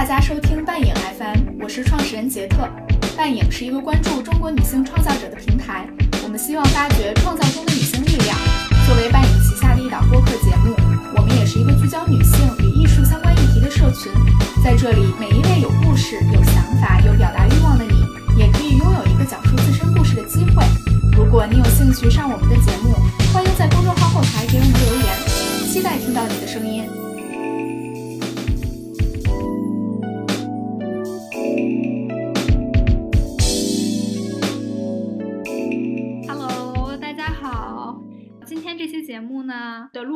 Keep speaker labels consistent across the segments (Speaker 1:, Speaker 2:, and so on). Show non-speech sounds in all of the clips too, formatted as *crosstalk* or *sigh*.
Speaker 1: 大家收听半影 FM，我是创始人杰特。半影是一个关注中国女性创造者的平台，我们希望发掘创造中的女性力量。作为半影旗下的一档播客节目，我们也是一个聚焦女性与艺术相关议题的社群。在这里，每一位有故事、有想法、有表达欲望的你，也可以拥有一个讲述自身故事的机会。如果你有兴趣上我们的节目，欢迎在公众号后台给我们留言，期待听到你的声音。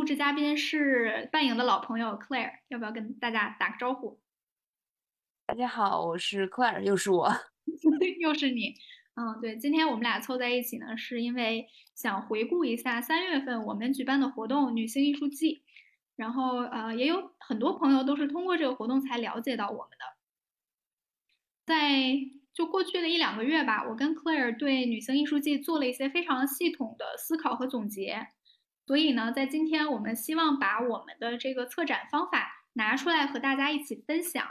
Speaker 1: 录制嘉宾是半影的老朋友 Claire，要不要跟大家打个招呼？
Speaker 2: 大家好，我是 Claire，又是我，*laughs*
Speaker 1: 又是你。嗯，对，今天我们俩凑在一起呢，是因为想回顾一下三月份我们举办的活动《女性艺术季》，然后呃，也有很多朋友都是通过这个活动才了解到我们的。在就过去的一两个月吧，我跟 Claire 对《女性艺术季》做了一些非常系统的思考和总结，所以呢，在今天我们希望把我们的这个策展方法拿出来和大家一起分享。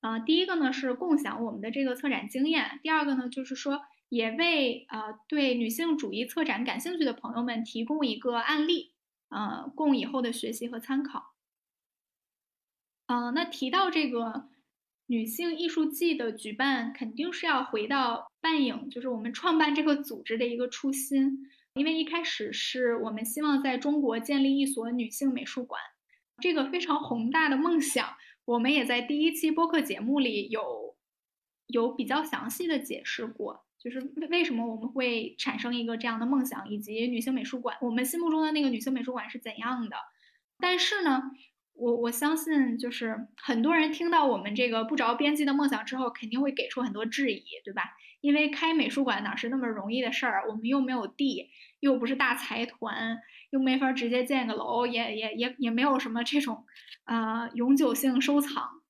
Speaker 1: 呃，第一个呢是共享我们的这个策展经验，第二个呢就是说。也为呃对女性主义策展感兴趣的朋友们提供一个案例，呃，供以后的学习和参考。嗯，那提到这个女性艺术季的举办，肯定是要回到半影，就是我们创办这个组织的一个初心。因为一开始是我们希望在中国建立一所女性美术馆，这个非常宏大的梦想，我们也在第一期播客节目里有有比较详细的解释过。就是为为什么我们会产生一个这样的梦想，以及女性美术馆，我们心目中的那个女性美术馆是怎样的？但是呢，我我相信，就是很多人听到我们这个不着边际的梦想之后，肯定会给出很多质疑，对吧？因为开美术馆哪是那么容易的事儿？我们又没有地，又不是大财团，又没法直接建个楼，也也也也没有什么这种呃永久性收藏。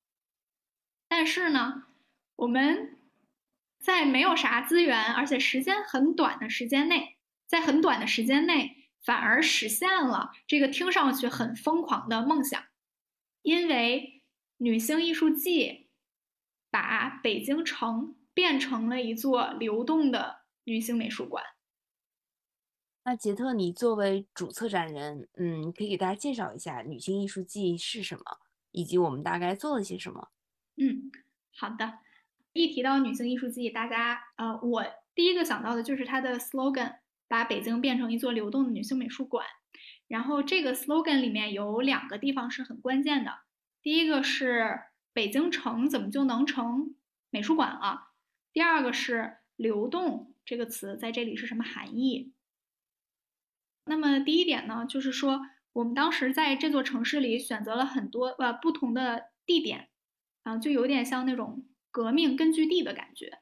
Speaker 1: 但是呢，我们。在没有啥资源，而且时间很短的时间内，在很短的时间内，反而实现了这个听上去很疯狂的梦想，因为女性艺术季把北京城变成了一座流动的女性美术馆。
Speaker 2: 那杰特，你作为主策展人，嗯，可以给大家介绍一下女性艺术季是什么，以及我们大概做了些什么？
Speaker 1: 嗯，好的。一提到女性艺术季，大家呃，我第一个想到的就是它的 slogan，把北京变成一座流动的女性美术馆。然后这个 slogan 里面有两个地方是很关键的，第一个是北京城怎么就能成美术馆了？第二个是流动这个词在这里是什么含义？那么第一点呢，就是说我们当时在这座城市里选择了很多呃不同的地点，啊，就有点像那种。革命根据地的感觉，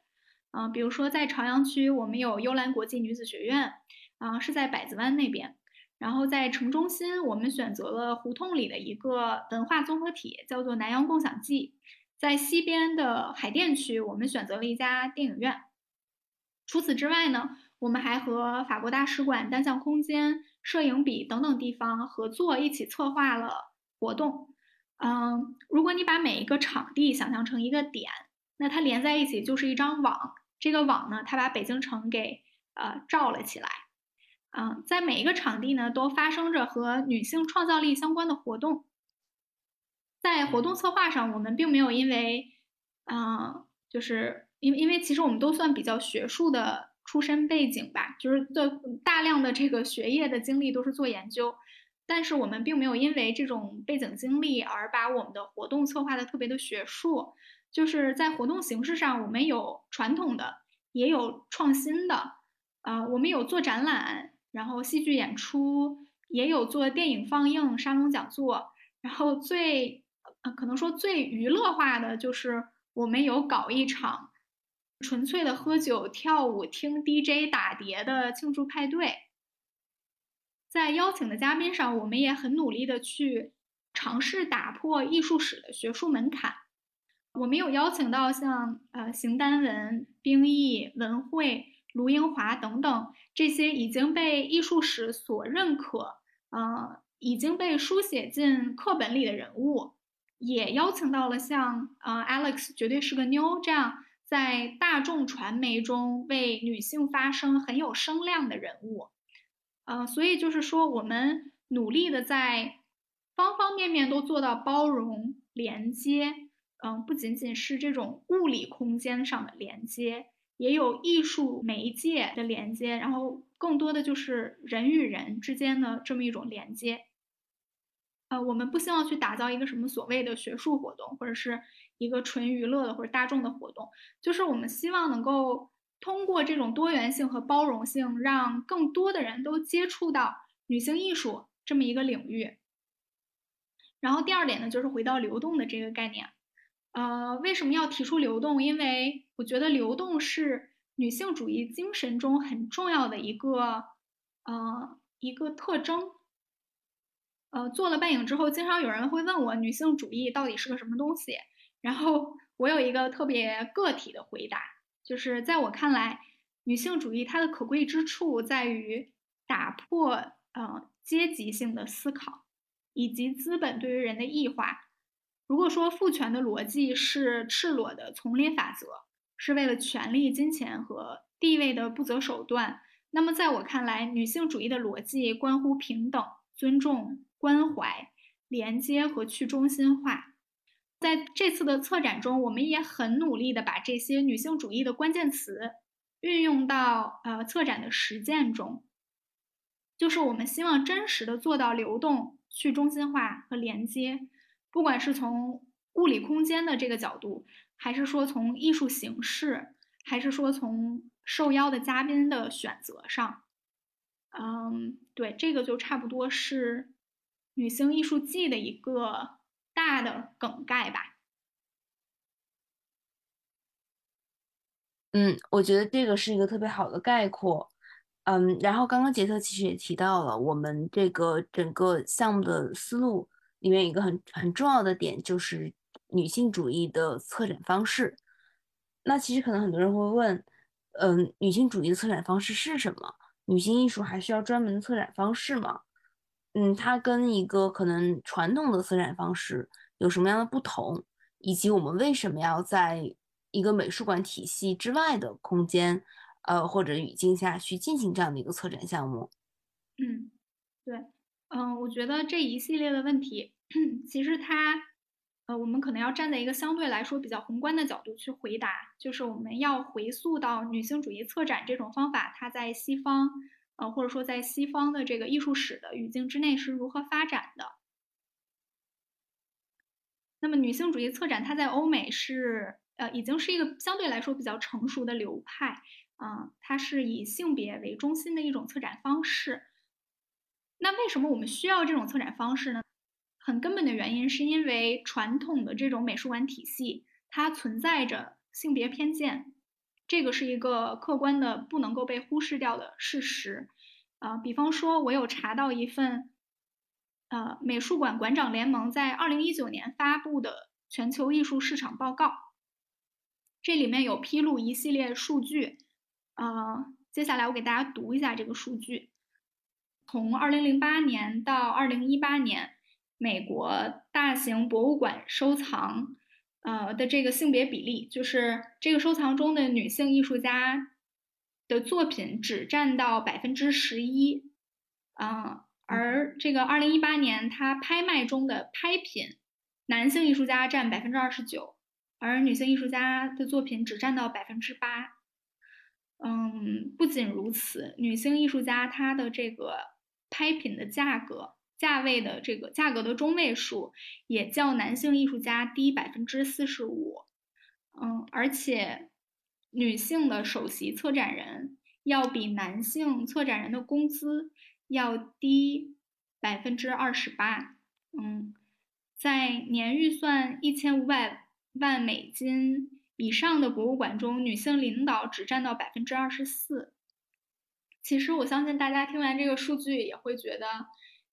Speaker 1: 嗯，比如说在朝阳区，我们有幽兰国际女子学院，啊，是在百子湾那边。然后在城中心，我们选择了胡同里的一个文化综合体，叫做南阳共享记。在西边的海淀区，我们选择了一家电影院。除此之外呢，我们还和法国大使馆、单向空间、摄影笔等等地方合作，一起策划了活动。嗯，如果你把每一个场地想象成一个点。那它连在一起就是一张网，这个网呢，它把北京城给呃罩了起来。嗯，在每一个场地呢，都发生着和女性创造力相关的活动。在活动策划上，我们并没有因为，嗯，就是因为因为其实我们都算比较学术的出身背景吧，就是做大量的这个学业的经历都是做研究，但是我们并没有因为这种背景经历而把我们的活动策划的特别的学术。就是在活动形式上，我们有传统的，也有创新的，啊，我们有做展览，然后戏剧演出，也有做电影放映、沙龙讲座，然后最，呃，可能说最娱乐化的就是我们有搞一场纯粹的喝酒、跳舞、听 DJ 打碟的庆祝派对。在邀请的嘉宾上，我们也很努力的去尝试打破艺术史的学术门槛。我们有邀请到像呃邢丹文、冰毅、文慧、卢英华等等这些已经被艺术史所认可、呃已经被书写进课本里的人物，也邀请到了像呃 Alex 绝对是个妞这样在大众传媒中为女性发声很有声量的人物，呃，所以就是说我们努力的在方方面面都做到包容连接，嗯，不仅仅是这种物理空间上的连接，也有艺术媒介的连接，然后更多的就是人与人之间的这么一种连接。呃，我们不希望去打造一个什么所谓的学术活动，或者是一个纯娱乐的或者大众的活动，就是我们希望能够通过这种多元性和包容性，让更多的人都接触到女性艺术这么一个领域。然后第二点呢，就是回到流动的这个概念。呃，为什么要提出流动？因为我觉得流动是女性主义精神中很重要的一个呃一个特征。呃，做了半影之后，经常有人会问我，女性主义到底是个什么东西？然后我有一个特别个体的回答，就是在我看来，女性主义它的可贵之处在于打破呃阶级性的思考，以及资本对于人的异化。如果说父权的逻辑是赤裸的丛林法则，是为了权力、金钱和地位的不择手段，那么在我看来，女性主义的逻辑关乎平等、尊重。关怀、连接和去中心化，在这次的策展中，我们也很努力的把这些女性主义的关键词运用到呃策展的实践中，就是我们希望真实的做到流动、去中心化和连接，不管是从物理空间的这个角度，还是说从艺术形式，还是说从受邀的嘉宾的选择上，嗯，对，这个就差不多是。女性艺术季的一个大的梗概吧。
Speaker 2: 嗯，我觉得这个是一个特别好的概括。嗯，然后刚刚杰特其实也提到了，我们这个整个项目的思路里面一个很很重要的点就是女性主义的策展方式。那其实可能很多人会问，嗯，女性主义的策展方式是什么？女性艺术还需要专门的策展方式吗？嗯，它跟一个可能传统的策展方式有什么样的不同，以及我们为什么要在一个美术馆体系之外的空间，呃，或者语境下去进行这样的一个策展项目？
Speaker 1: 嗯，对，嗯，我觉得这一系列的问题，其实它，呃，我们可能要站在一个相对来说比较宏观的角度去回答，就是我们要回溯到女性主义策展这种方法，它在西方。呃，或者说在西方的这个艺术史的语境之内是如何发展的？那么女性主义策展，它在欧美是呃已经是一个相对来说比较成熟的流派啊，它是以性别为中心的一种策展方式。那为什么我们需要这种策展方式呢？很根本的原因是因为传统的这种美术馆体系它存在着性别偏见。这个是一个客观的、不能够被忽视掉的事实，啊，比方说，我有查到一份，呃，美术馆馆长联盟在二零一九年发布的全球艺术市场报告，这里面有披露一系列数据，啊，接下来我给大家读一下这个数据，从二零零八年到二零一八年，美国大型博物馆收藏。呃的这个性别比例，就是这个收藏中的女性艺术家的作品只占到百分之十一，啊，而这个二零一八年它拍卖中的拍品，男性艺术家占百分之二十九，而女性艺术家的作品只占到百分之八。嗯，不仅如此，女性艺术家她的这个拍品的价格。价位的这个价格的中位数也较男性艺术家低百分之四十五，嗯，而且女性的首席策展人要比男性策展人的工资要低百分之二十八，嗯，在年预算一千五百万美金以上的博物馆中，女性领导只占到百分之二十四。其实我相信大家听完这个数据也会觉得。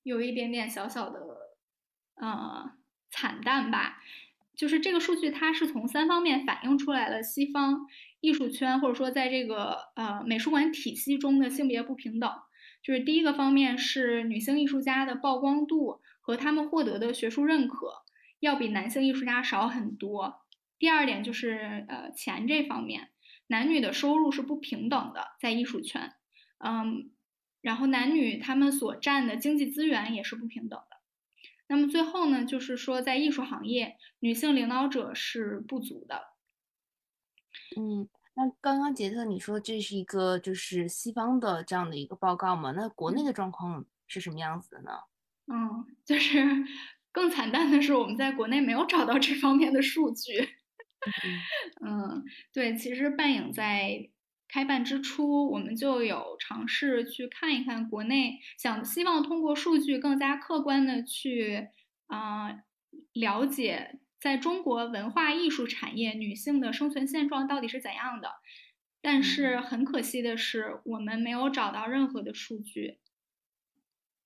Speaker 1: 有一点点小小的，呃，惨淡吧。就是这个数据，它是从三方面反映出来了西方艺术圈或者说在这个呃美术馆体系中的性别不平等。就是第一个方面是女性艺术家的曝光度和他们获得的学术认可，要比男性艺术家少很多。第二点就是呃钱这方面，男女的收入是不平等的，在艺术圈，嗯，然后男女他们所占的经济资源也是不平等的。那么最后呢，就是说在艺术行业，女性领导者是不足的。
Speaker 2: 嗯，那刚刚杰特你说这是一个就是西方的这样的一个报告嘛？那国内的状况是什么样子的呢？
Speaker 1: 嗯，就是更惨淡的是，我们在国内没有找到这方面的数据。嗯，*laughs* 对，其实半影在开办之初，我们就有尝试去看一看国内，想希望通过数据更加客观的去啊了解在中国文化艺术产业女性的生存现状到底是怎样的。但是很可惜的是，我们没有找到任何的数据。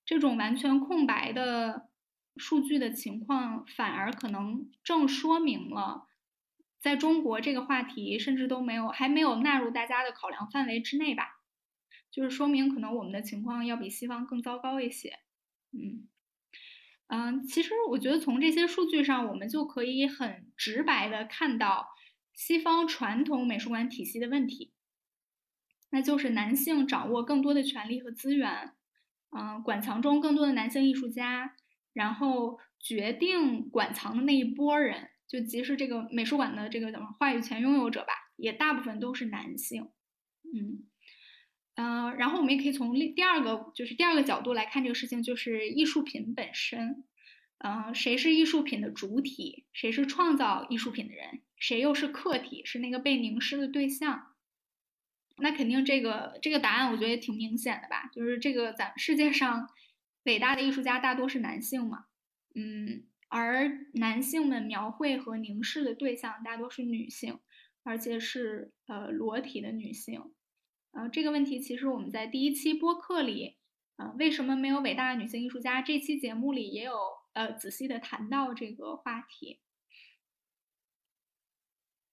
Speaker 1: 这种完全空白的数据的情况，反而可能正说明了。在中国，这个话题甚至都没有，还没有纳入大家的考量范围之内吧，就是说明可能我们的情况要比西方更糟糕一些。嗯嗯，其实我觉得从这些数据上，我们就可以很直白的看到西方传统美术馆体系的问题，那就是男性掌握更多的权利和资源，嗯，馆藏中更多的男性艺术家，然后决定馆藏的那一波人。就即使这个美术馆的这个怎么话语权拥有者吧，也大部分都是男性，嗯，呃，然后我们也可以从第第二个就是第二个角度来看这个事情，就是艺术品本身，嗯，谁是艺术品的主体，谁是创造艺术品的人，谁又是客体，是那个被凝视的对象，那肯定这个这个答案我觉得也挺明显的吧，就是这个咱世界上伟大的艺术家大多是男性嘛，嗯。而男性们描绘和凝视的对象大多是女性，而且是呃裸体的女性。呃，这个问题其实我们在第一期播客里，呃，为什么没有伟大的女性艺术家？这期节目里也有呃仔细的谈到这个话题。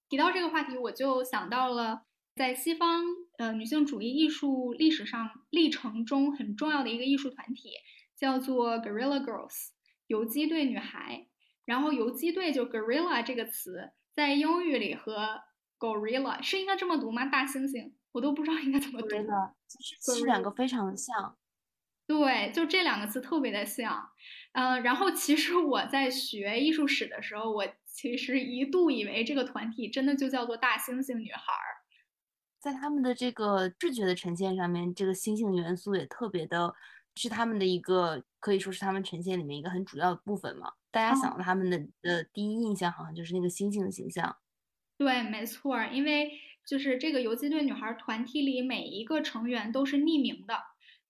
Speaker 1: 提到这个话题，我就想到了在西方呃女性主义艺术历史上历程中很重要的一个艺术团体，叫做 Guerrilla Girls。游击队女孩，然后游击队就 gorilla 这个词在英语里和 gorilla 是应该这么读吗？大猩猩，我都不知道应该怎么读。
Speaker 2: 其实两个非常像。
Speaker 1: 对，就这两个词特别的像。嗯，然后其实我在学艺术史的时候，我其实一度以为这个团体真的就叫做大猩猩女孩。
Speaker 2: 在他们的这个视觉的呈现上面，这个猩猩元素也特别的。是他们的一个，可以说是他们呈现里面一个很主要的部分嘛。大家想到他们的的第一印象，好像就是那个星星的形象。
Speaker 1: 对，没错，因为就是这个游击队女孩团体里每一个成员都是匿名的，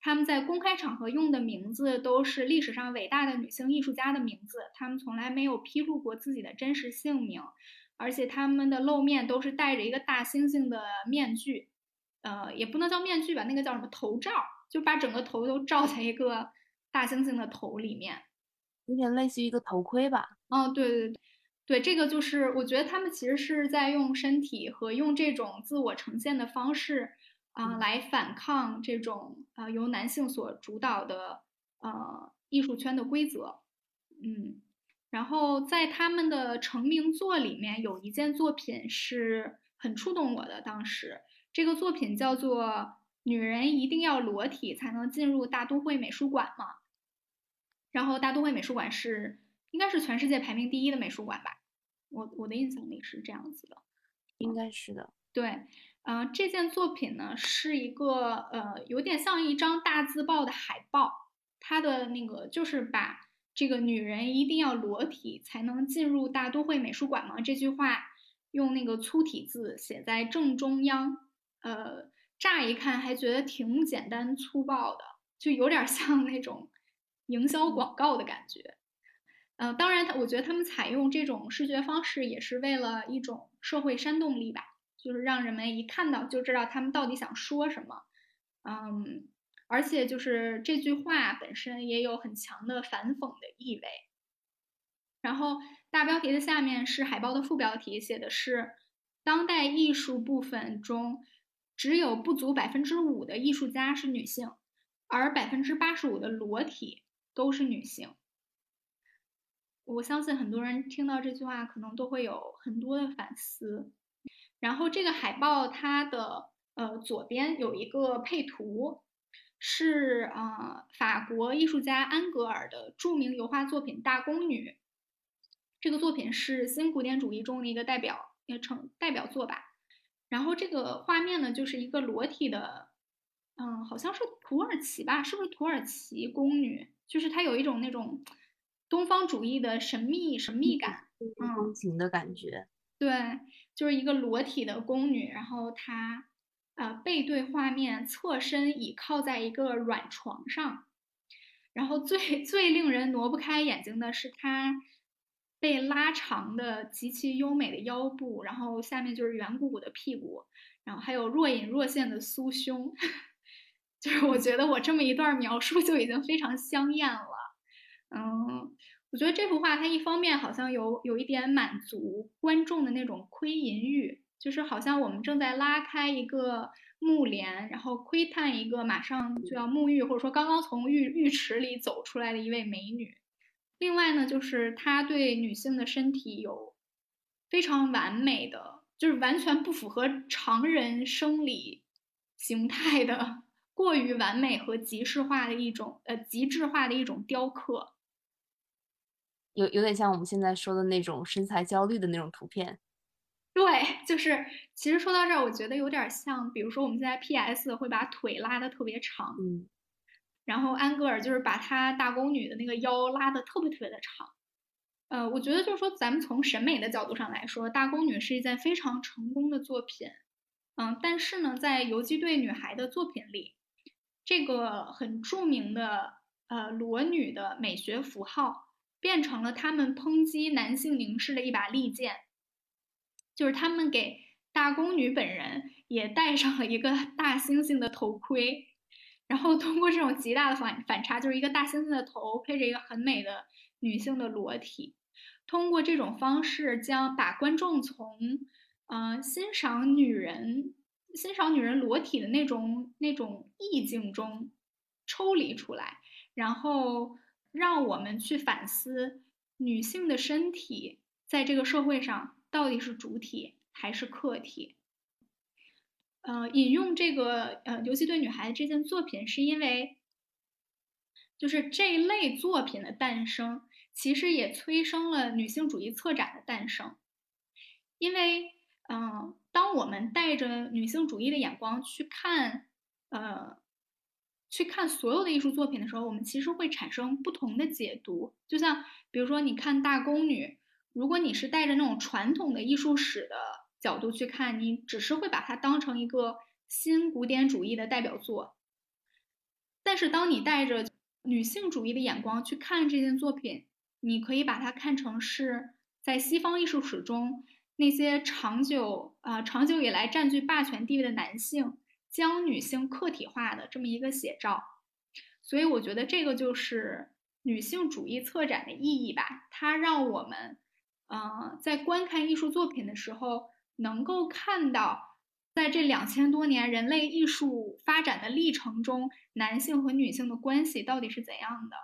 Speaker 1: 他们在公开场合用的名字都是历史上伟大的女性艺术家的名字，他们从来没有披露过自己的真实姓名，而且他们的露面都是戴着一个大猩猩的面具，呃，也不能叫面具吧，那个叫什么头罩。就把整个头都罩在一个大猩猩的头里面，
Speaker 2: 有点类似于一个头盔吧。
Speaker 1: 哦，对对对，对，这个就是我觉得他们其实是在用身体和用这种自我呈现的方式啊，来反抗这种啊由男性所主导的呃艺术圈的规则。嗯，然后在他们的成名作里面有一件作品是很触动我的，当时这个作品叫做。女人一定要裸体才能进入大都会美术馆吗？然后大都会美术馆是应该是全世界排名第一的美术馆吧？我我的印象里是这样子的，
Speaker 2: 应该是的。
Speaker 1: 对，嗯，这件作品呢是一个呃有点像一张大字报的海报，它的那个就是把这个女人一定要裸体才能进入大都会美术馆吗这句话用那个粗体字写在正中央，呃。乍一看还觉得挺简单粗暴的，就有点像那种营销广告的感觉。嗯，当然，我觉得他们采用这种视觉方式也是为了一种社会煽动力吧，就是让人们一看到就知道他们到底想说什么。嗯，而且就是这句话本身也有很强的反讽的意味。然后大标题的下面是海报的副标题，写的是当代艺术部分中。只有不足百分之五的艺术家是女性，而百分之八十五的裸体都是女性。我相信很多人听到这句话，可能都会有很多的反思。然后这个海报它的呃左边有一个配图，是啊法国艺术家安格尔的著名油画作品《大宫女》。这个作品是新古典主义中的一个代表，也成代表作吧。然后这个画面呢，就是一个裸体的，嗯，好像是土耳其吧？是不是土耳其宫女？就是它有一种那种东方主义的神秘神秘感，
Speaker 2: 风情的感觉。
Speaker 1: 对，就是一个裸体的宫女，然后她呃背对画面，侧身倚靠在一个软床上，然后最 *laughs* 最令人挪不开眼睛的是她。被拉长的极其优美的腰部，然后下面就是圆鼓鼓的屁股，然后还有若隐若现的酥胸，就是我觉得我这么一段描述就已经非常香艳了。嗯，我觉得这幅画它一方面好像有有一点满足观众的那种窥淫欲，就是好像我们正在拉开一个幕帘，然后窥探一个马上就要沐浴或者说刚刚从浴浴池里走出来的一位美女。另外呢，就是他对女性的身体有非常完美的，就是完全不符合常人生理形态的过于完美和极致化的一种呃极致化的一种雕刻，
Speaker 2: 有有点像我们现在说的那种身材焦虑的那种图片。
Speaker 1: 对，就是其实说到这儿，我觉得有点像，比如说我们现在 PS 会把腿拉的特别长。
Speaker 2: 嗯。
Speaker 1: 然后安格尔就是把她大宫女的那个腰拉的特别特别的长，呃，我觉得就是说咱们从审美的角度上来说，大宫女是一件非常成功的作品，嗯，但是呢，在游击队女孩的作品里，这个很著名的呃裸女的美学符号，变成了他们抨击男性凝视的一把利剑，就是他们给大宫女本人也戴上了一个大猩猩的头盔。然后通过这种极大的反反差，就是一个大猩猩的头配着一个很美的女性的裸体，通过这种方式将把观众从，呃欣赏女人欣赏女人裸体的那种那种意境中抽离出来，然后让我们去反思女性的身体在这个社会上到底是主体还是客体。呃，引用这个呃游击队女孩这件作品，是因为，就是这类作品的诞生，其实也催生了女性主义策展的诞生。因为，嗯，当我们带着女性主义的眼光去看，呃，去看所有的艺术作品的时候，我们其实会产生不同的解读。就像，比如说，你看大宫女，如果你是带着那种传统的艺术史的。角度去看，你只是会把它当成一个新古典主义的代表作。但是，当你带着女性主义的眼光去看这件作品，你可以把它看成是在西方艺术史中那些长久啊长久以来占据霸权地位的男性将女性客体化的这么一个写照。所以，我觉得这个就是女性主义策展的意义吧。它让我们，嗯，在观看艺术作品的时候。能够看到，在这两千多年人类艺术发展的历程中，男性和女性的关系到底是怎样的？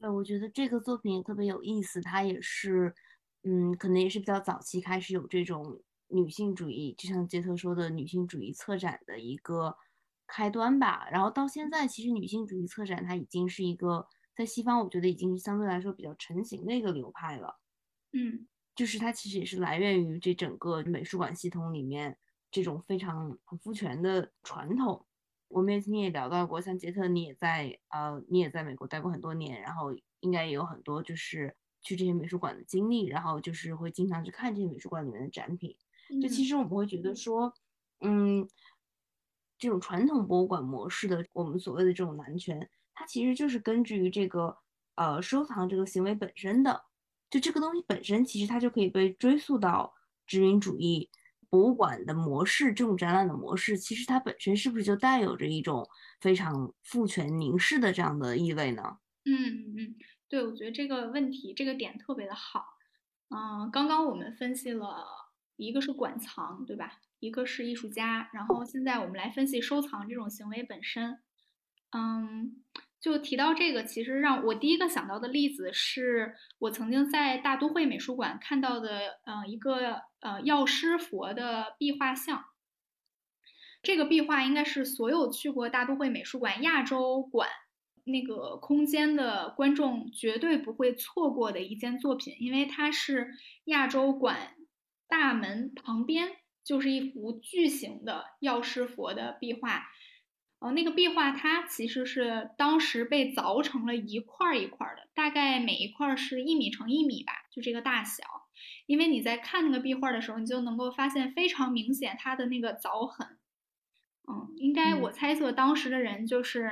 Speaker 2: 对，我觉得这个作品也特别有意思。它也是，嗯，可能也是比较早期开始有这种女性主义，就像杰特说的女性主义策展的一个开端吧。然后到现在，其实女性主义策展它已经是一个。在西方，我觉得已经是相对来说比较成型的一个流派了。
Speaker 1: 嗯，
Speaker 2: 就是它其实也是来源于这整个美术馆系统里面这种非常很父权的传统。我们也今天也聊到过，像杰特，你也在呃，你也在美国待过很多年，然后应该也有很多就是去这些美术馆的经历，然后就是会经常去看这些美术馆里面的展品。就其实我们会觉得说，嗯，这种传统博物馆模式的我们所谓的这种男权。它其实就是根据于这个呃收藏这个行为本身的，就这个东西本身，其实它就可以被追溯到殖民主义博物馆的模式，这种展览的模式，其实它本身是不是就带有着一种非常父权凝视的这样的意味呢？
Speaker 1: 嗯嗯，对，我觉得这个问题这个点特别的好。嗯，刚刚我们分析了一个是馆藏，对吧？一个是艺术家，然后现在我们来分析收藏这种行为本身。嗯。就提到这个，其实让我第一个想到的例子是我曾经在大都会美术馆看到的，呃，一个呃药师佛的壁画像。这个壁画应该是所有去过大都会美术馆亚洲馆那个空间的观众绝对不会错过的一件作品，因为它是亚洲馆大门旁边就是一幅巨型的药师佛的壁画。呃，那个壁画它其实是当时被凿成了一块一块的，大概每一块是一米乘一米吧，就这个大小。因为你在看那个壁画的时候，你就能够发现非常明显它的那个凿痕。嗯，应该我猜测当时的人就是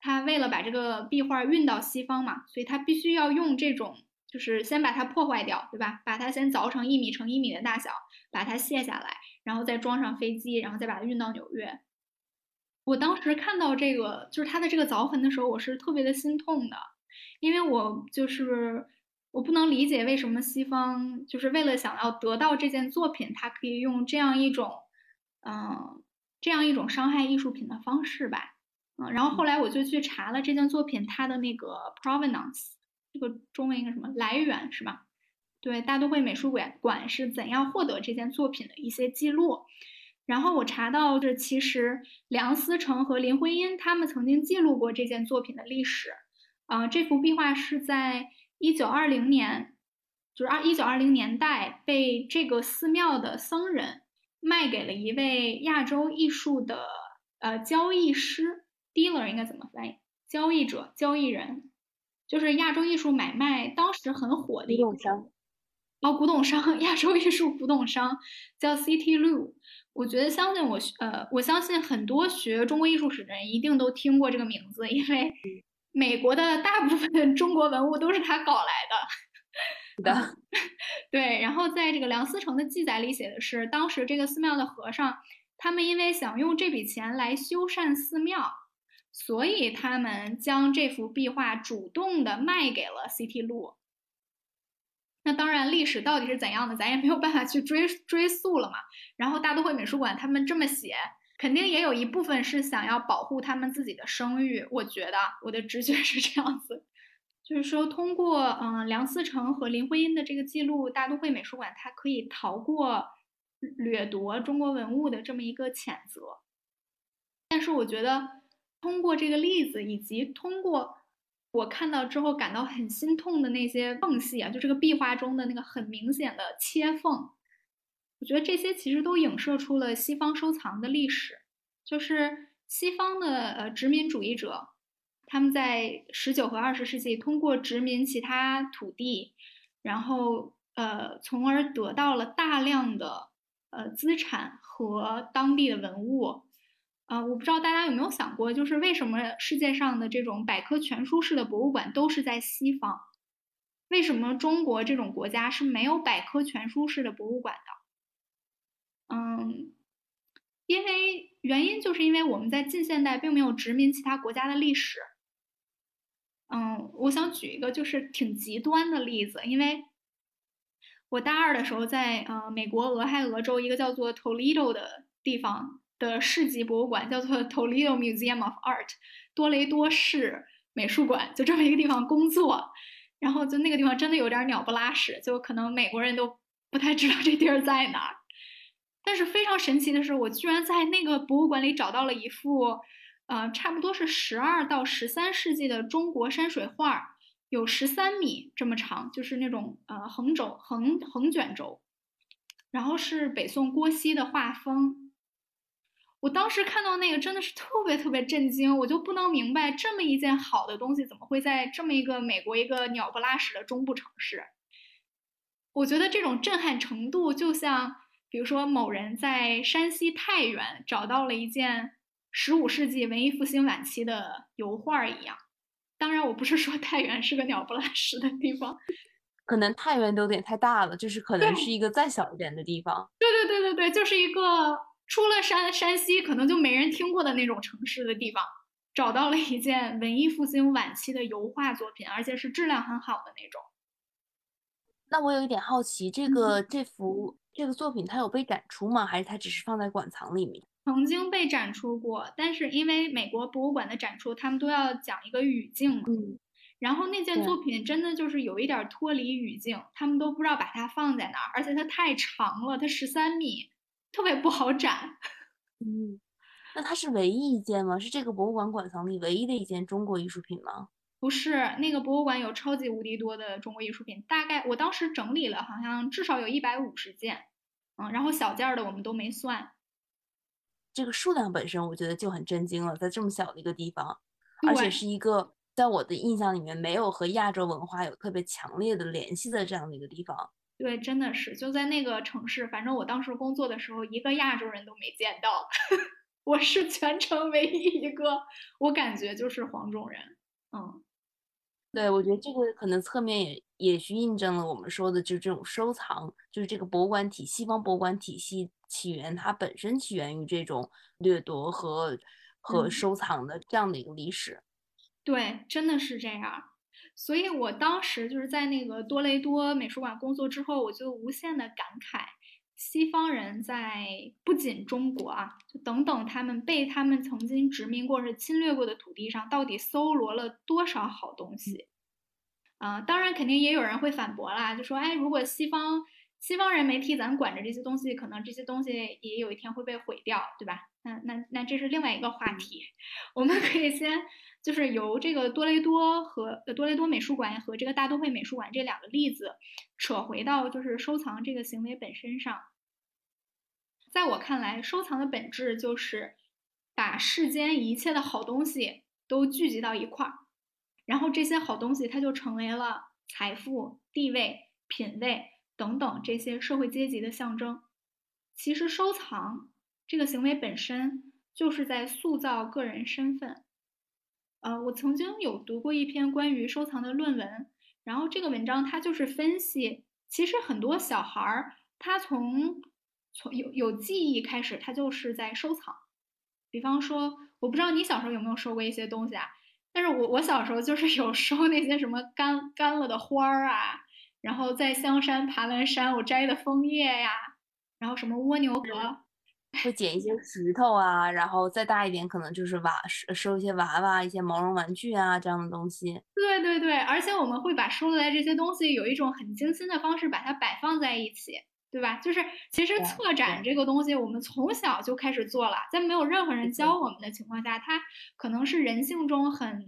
Speaker 1: 他为了把这个壁画运到西方嘛，所以他必须要用这种，就是先把它破坏掉，对吧？把它先凿成一米乘一米的大小，把它卸下来，然后再装上飞机，然后再把它运到纽约。我当时看到这个，就是它的这个凿痕的时候，我是特别的心痛的，因为我就是我不能理解为什么西方就是为了想要得到这件作品，它可以用这样一种，嗯，这样一种伤害艺术品的方式吧，嗯，然后后来我就去查了这件作品它的那个 provenance，这个中文应该什么来源是吧？对，大都会美术馆馆是怎样获得这件作品的一些记录。然后我查到，这其实梁思成和林徽因他们曾经记录过这件作品的历史。啊，这幅壁画是在一九二零年，就是二一九二零年代被这个寺庙的僧人卖给了一位亚洲艺术的呃交易师，dealer 应该怎么翻译？交易者、交易人，就是亚洲艺术买卖当时很火的一
Speaker 2: 种商。
Speaker 1: 哦，古董商，*laughs* 亚洲艺术古董商叫 City Lu。我觉得相信我，呃，我相信很多学中国艺术史的人一定都听过这个名字，因为美国的大部分 *laughs* 中国文物都是他搞来
Speaker 2: 的。的，
Speaker 1: 对。然后在这个梁思成的记载里写的是，当时这个寺庙的和尚，他们因为想用这笔钱来修缮寺庙，所以他们将这幅壁画主动的卖给了 CT 路。那当然，历史到底是怎样的，咱也没有办法去追追溯了嘛。然后大都会美术馆他们这么写，肯定也有一部分是想要保护他们自己的声誉。我觉得我的直觉是这样子，就是说通过嗯梁思成和林徽因的这个记录，大都会美术馆它可以逃过掠夺中国文物的这么一个谴责。但是我觉得通过这个例子，以及通过。我看到之后感到很心痛的那些缝隙啊，就这个壁画中的那个很明显的切缝，我觉得这些其实都影射出了西方收藏的历史，就是西方的呃殖民主义者，他们在十九和二十世纪通过殖民其他土地，然后呃从而得到了大量的呃资产和当地的文物。啊，我不知道大家有没有想过，就是为什么世界上的这种百科全书式的博物馆都是在西方？为什么中国这种国家是没有百科全书式的博物馆的？因为原因就是因为我们在近现代并没有殖民其他国家的历史。嗯，我想举一个就是挺极端的例子，因为我大二的时候在呃美国俄亥俄州一个叫做 Toledo 的地方。的市级博物馆叫做 Toledo Museum of Art，多雷多市美术馆，就这么一个地方工作。然后就那个地方真的有点鸟不拉屎，就可能美国人都不太知道这地儿在哪儿。但是非常神奇的是，我居然在那个博物馆里找到了一幅，呃，差不多是十二到十三世纪的中国山水画，有十三米这么长，就是那种呃横轴横横卷轴，然后是北宋郭熙的画风。我当时看到那个真的是特别特别震惊，我就不能明白这么一件好的东西怎么会在这么一个美国一个鸟不拉屎的中部城市。我觉得这种震撼程度就像，比如说某人在山西太原找到了一件十五世纪文艺复兴晚期的油画一样。当然，我不是说太原是个鸟不拉屎的地方，*laughs*
Speaker 2: 可能太原都有点太大了，就是可能是一个再小一点的地方。
Speaker 1: 对对对对对，就是一个。出了山山西，可能就没人听过的那种城市的地方，找到了一件文艺复兴晚期的油画作品，而且是质量很好的那种。
Speaker 2: 那我有一点好奇，这个这幅这个作品它有被展出吗？还是它只是放在馆藏里面？
Speaker 1: 曾经被展出过，但是因为美国博物馆的展出，他们都要讲一个语境嘛。
Speaker 2: 嗯。
Speaker 1: 然后那件作品真的就是有一点儿脱离语境，他们都不知道把它放在哪儿，而且它太长了，它十三米，特别不好展。
Speaker 2: 嗯，那它是唯一一件吗？是这个博物馆馆藏里唯一的一件中国艺术品吗？
Speaker 1: 不是，那个博物馆有超级无敌多的中国艺术品，大概我当时整理了，好像至少有一百五十件，嗯，然后小件儿的我们都没算。
Speaker 2: 这个数量本身我觉得就很震惊了，在这么小的一个地方，而且是一个在我的印象里面没有和亚洲文化有特别强烈的联系的这样的一个地方。
Speaker 1: 对，真的是就在那个城市，反正我当时工作的时候，一个亚洲人都没见到，*laughs* 我是全程唯一一个，我感觉就是黄种人，嗯。
Speaker 2: 对，我觉得这个可能侧面也也是印证了我们说的，就是这种收藏，就是这个博物馆体西方博物馆体系起源，它本身起源于这种掠夺和和
Speaker 1: 嗯
Speaker 2: 收藏的这样的一个历史。
Speaker 1: 对，真的是这样。所以我当时就是在那个多雷多美术馆工作之后，我就无限的感慨，西方人在不仅中国啊，就等等他们被他们曾经殖民过或者侵略过的土地上，到底搜罗了多少好东西。啊、当然肯定也有人会反驳啦，就说，哎，如果西方西方人没替咱管着这些东西，可能这些东西也有一天会被毁掉，对吧？那那那这是另外一个话题，我们可以先就是由这个多雷多和呃多雷多美术馆和这个大都会美术馆这两个例子扯回到就是收藏这个行为本身上。在我看来，收藏的本质就是把世间一切的好东西都聚集到一块儿，然后这些好东西它就成为了财富、地位、品味等等这些社会阶级的象征。其实收藏这个行为本身就是在塑造个人身份。呃，我曾经有读过一篇关于收藏的论文，然后这个文章它就是分析，其实很多小孩儿他从从有有记忆开始，他就是在收藏。比方说，我不知道你小时候有没有收过一些东西啊，但是我我小时候就是有收那些什么干干了的花儿啊，然后在香山爬完山我摘的枫叶呀，然后什么蜗牛壳，
Speaker 2: 会捡一些石头啊，然后再大一点，可能就是娃收收一些娃娃、一些毛绒玩具啊这样的东西。
Speaker 1: 对对对，而且我们会把收来这些东西有一种很精心的方式把它摆放在一起，对吧？就是其实策展这个东西，我们从小就开始做了，在没有任何人教我们的情况下，它可能是人性中很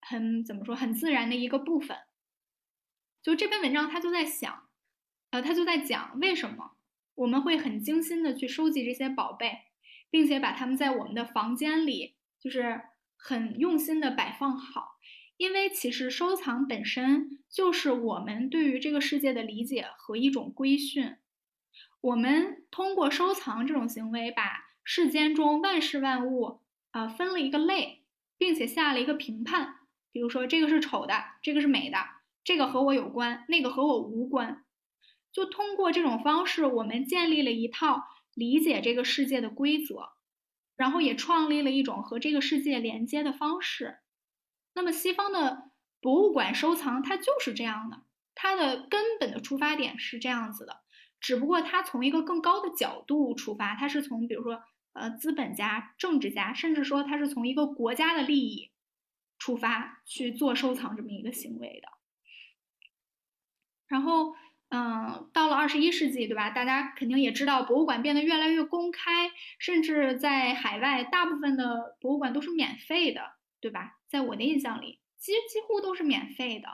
Speaker 1: 很怎么说很自然的一个部分。就这篇文章，他就在想，呃，他就在讲为什么我们会很精心的去收集这些宝贝，并且把它们在我们的房间里，就是很用心的摆放好。因为其实收藏本身就是我们对于这个世界的理解和一种规训。我们通过收藏这种行为，把世间中万事万物啊、分了一个类，并且下了一个评判。比如说，这个是丑的，这个是美的，这个和我有关，那个和我无关。就通过这种方式，我们建立了一套理解这个世界的规则，然后也创立了一种和这个世界连接的方式。那么，西方的博物馆收藏它就是这样的，它的根本的出发点是这样子的，只不过它从一个更高的角度出发，它是从比如说呃资本家、政治家，甚至说它是从一个国家的利益出发去做收藏这么一个行为的。然后，嗯，到了二十一世纪，对吧？大家肯定也知道，博物馆变得越来越公开，甚至在海外，大部分的博物馆都是免费的，对吧？在我的印象里，其实几乎都是免费的。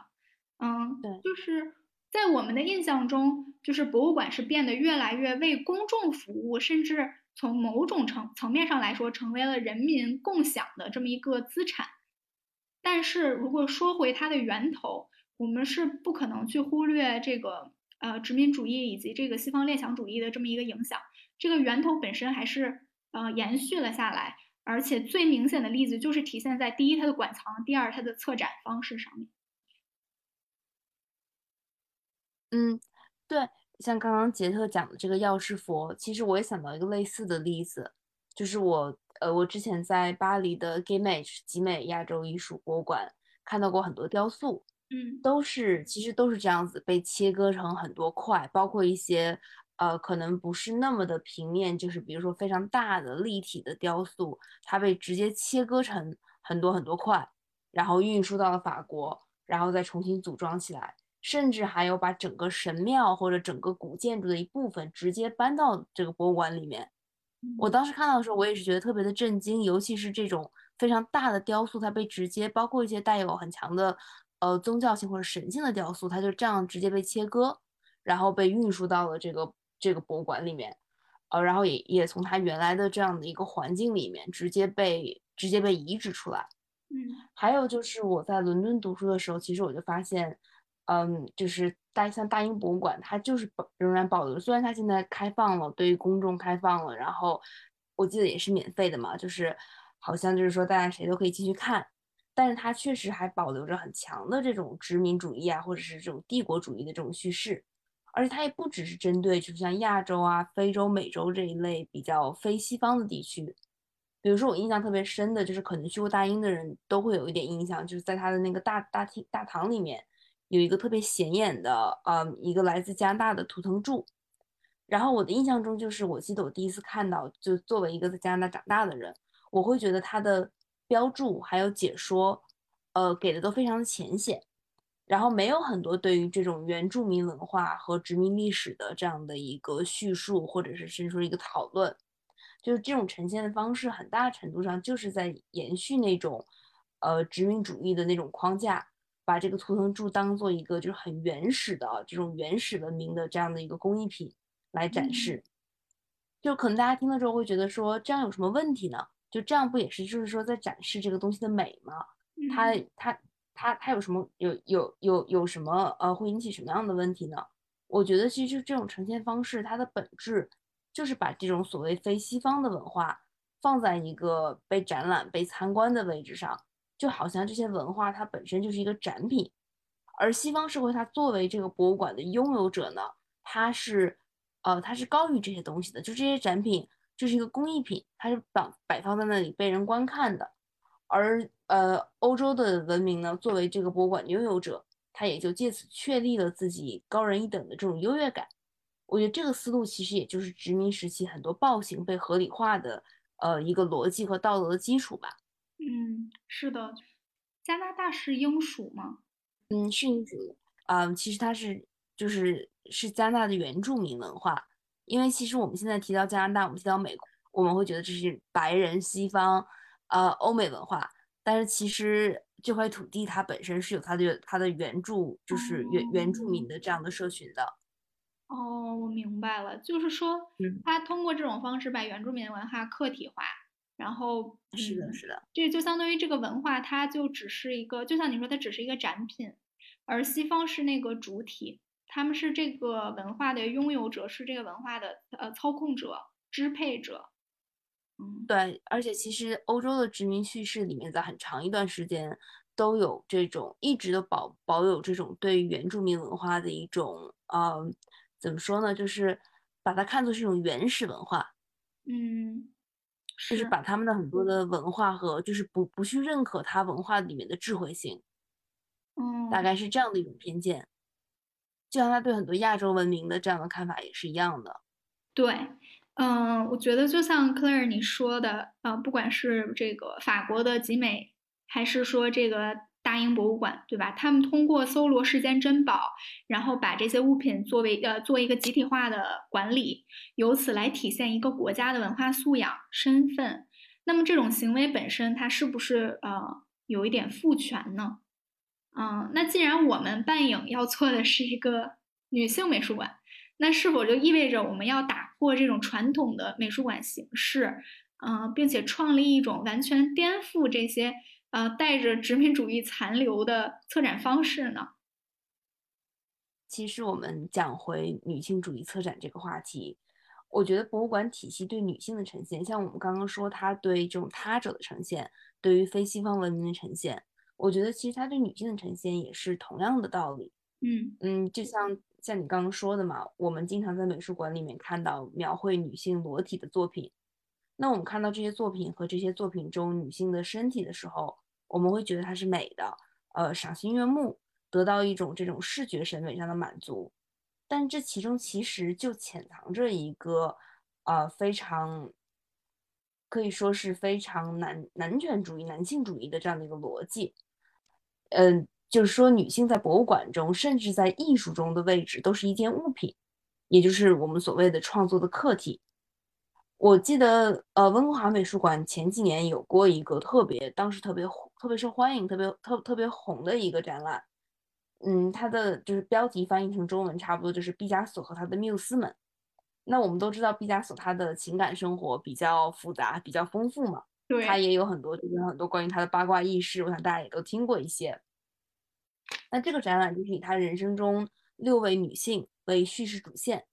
Speaker 1: 嗯，
Speaker 2: 对
Speaker 1: 就是在我们的印象中，就是博物馆是变得越来越为公众服务，甚至从某种层层面上来说，成为了人民共享的这么一个资产。但是如果说回它的源头，我们是不可能去忽略这个呃殖民主义以及这个西方列强主义的这么一个影响。这个源头本身还是呃延续了下来，而且最明显的例子就是体现在第一它的馆藏，第二它的策展方式上面。
Speaker 2: 嗯，对，像刚刚杰特讲的这个药师佛，其实我也想到一个类似的例子，就是我呃，我之前在巴黎的 Gimage 集美亚洲艺术博物馆看到过很多雕塑，
Speaker 1: 嗯。
Speaker 2: 都是其实都是这样子被切割成很多块，包括一些呃，可能不是那么的平面，就是比如说非常大的立体的雕塑，它被直接切割成很多很多块，然后运输到了法国，然后再重新组装起来，甚至还有把整个神庙或者整个古建筑的一部分直接搬到这个博物馆里面。我当时看到的时候，我也是觉得特别的震惊，尤其是这种非常大的雕塑，它被直接包括一些带有很强的呃宗教性或者神性的雕塑，它就这样直接被切割，然后被运输到了这个这个博物馆里面，呃，然后也也从它原来的这样的一个环境里面直接被直接被移植出来。
Speaker 1: 嗯，
Speaker 2: 还有就是我在伦敦读书的时候，其实我就发现，嗯，就是大像大英博物馆，它就是保仍然保留，虽然它现在开放了，对于公众开放了，然后我记得也是免费的嘛，就是好像就是说大家谁都可以进去看，但是它确实还保留着很强的这种殖民主义啊，或者是这种帝国主义的这种叙事，而且它也不只是针对，就是像亚洲啊、非洲、美洲这一类比较非西方的地区。比如说我印象特别深的就是，可能去过大英的人都会有一点印象，就是在他的那个大大厅大堂里面有一个特别显眼的，呃，一个来自加拿大的图腾柱。然后我的印象中就是，我记得我第一次看到，就作为一个在加拿大长大的人，我会觉得它的标注还有解说，呃，给的都非常的浅显，然后没有很多对于这种原住民文化和殖民历史的这样的一个叙述，或者是甚至说一个讨论。就是这种呈现的方式，很大程度上就是在延续那种，呃，殖民主义的那种框架，把这个图腾柱当做一个就是很原始的这种原始文明的这样的一个工艺品来展示。就可能大家听了之后会觉得说，这样有什么问题呢？就这样不也是就是说在展示这个东西的美吗？它它它它有什么有有有有什么呃会引起什么样的问题呢？我觉得其实这种呈现方式，它的本质。就是把这种所谓非西方的文化放在一个被展览、被参观的位置上，就好像这些文化它本身就是一个展品，而西方社会它作为这个博物馆的拥有者呢，它是，呃，它是高于这些东西的，就这些展品就是一个工艺品，它是摆摆放在那里被人观看的，而呃，欧洲的文明呢，作为这个博物馆拥有者，他也就借此确立了自己高人一等的这种优越感。我觉得这个思路其实也就是殖民时期很多暴行被合理化的，呃，一个逻辑和道德的基础吧。
Speaker 1: 嗯，是的。加拿大是英属吗？
Speaker 2: 嗯，是英属。嗯，其实它是就是是加拿大的原住民文化。因为其实我们现在提到加拿大，我们提到美国，我们会觉得这是白人西方，呃，欧美文化。但是其实这块土地它本身是有它的它的原住，就是原原住民的这样的社群的。
Speaker 1: 哦，我明白了，就是说，他通过这种方式把原住民文化客体化，然后
Speaker 2: 是的，是的，
Speaker 1: 这就相当于这个文化，它就只是一个，就像你说，它只是一个展品，而西方是那个主体，他们是这个文化的拥有者，是这个文化的呃操控者、支配者。嗯，
Speaker 2: 对，而且其实欧洲的殖民叙事里面，在很长一段时间都有这种一直都保保有这种对原住民文化的一种呃。怎么说呢？就是把它看作是一种原始文化，
Speaker 1: 嗯，
Speaker 2: 就是把他们的很多的文化和就是不不去认可他文化里面的智慧性，
Speaker 1: 嗯，
Speaker 2: 大概是这样的一种偏见，就像他对很多亚洲文明的这样的看法也是一样的。
Speaker 1: 对，嗯，我觉得就像 Claire 你说的，呃，不管是这个法国的集美，还是说这个。大英博物馆，对吧？他们通过搜罗世间珍宝，然后把这些物品作为呃做一个集体化的管理，由此来体现一个国家的文化素养、身份。那么这种行为本身，它是不是呃有一点父权呢？嗯，那既然我们半影要做的是一个女性美术馆，那是否就意味着我们要打破这种传统的美术馆形式，嗯，并且创立一种完全颠覆这些？呃，带着殖民主义残留的策展方式呢？
Speaker 2: 其实我们讲回女性主义策展这个话题，我觉得博物馆体系对女性的呈现，像我们刚刚说，它对这种他者的呈现，对于非西方文明的呈现，我觉得其实它对女性的呈现也是同样的道理。
Speaker 1: 嗯
Speaker 2: 嗯，就像像你刚刚说的嘛，我们经常在美术馆里面看到描绘女性裸体的作品。那我们看到这些作品和这些作品中女性的身体的时候，我们会觉得它是美的，呃，赏心悦目，得到一种这种视觉审美上的满足。但这其中其实就潜藏着一个呃非常可以说是非常男男权主义、男性主义的这样的一个逻辑。嗯，就是说女性在博物馆中，甚至在艺术中的位置都是一件物品，也就是我们所谓的创作的客体。我记得，呃，温哥华美术馆前几年有过一个特别，当时特别、特别受欢迎、特别特特别红的一个展览。嗯，它的就是标题翻译成中文，差不多就是毕加索和他的缪斯们。那我们都知道，毕加索他的情感生活比较复杂、比较丰富嘛。
Speaker 1: 对。
Speaker 2: 他也有很多，就是很多关于他的八卦轶事，我想大家也都听过一些。那这个展览就是以他人生中六位女性为叙事主线，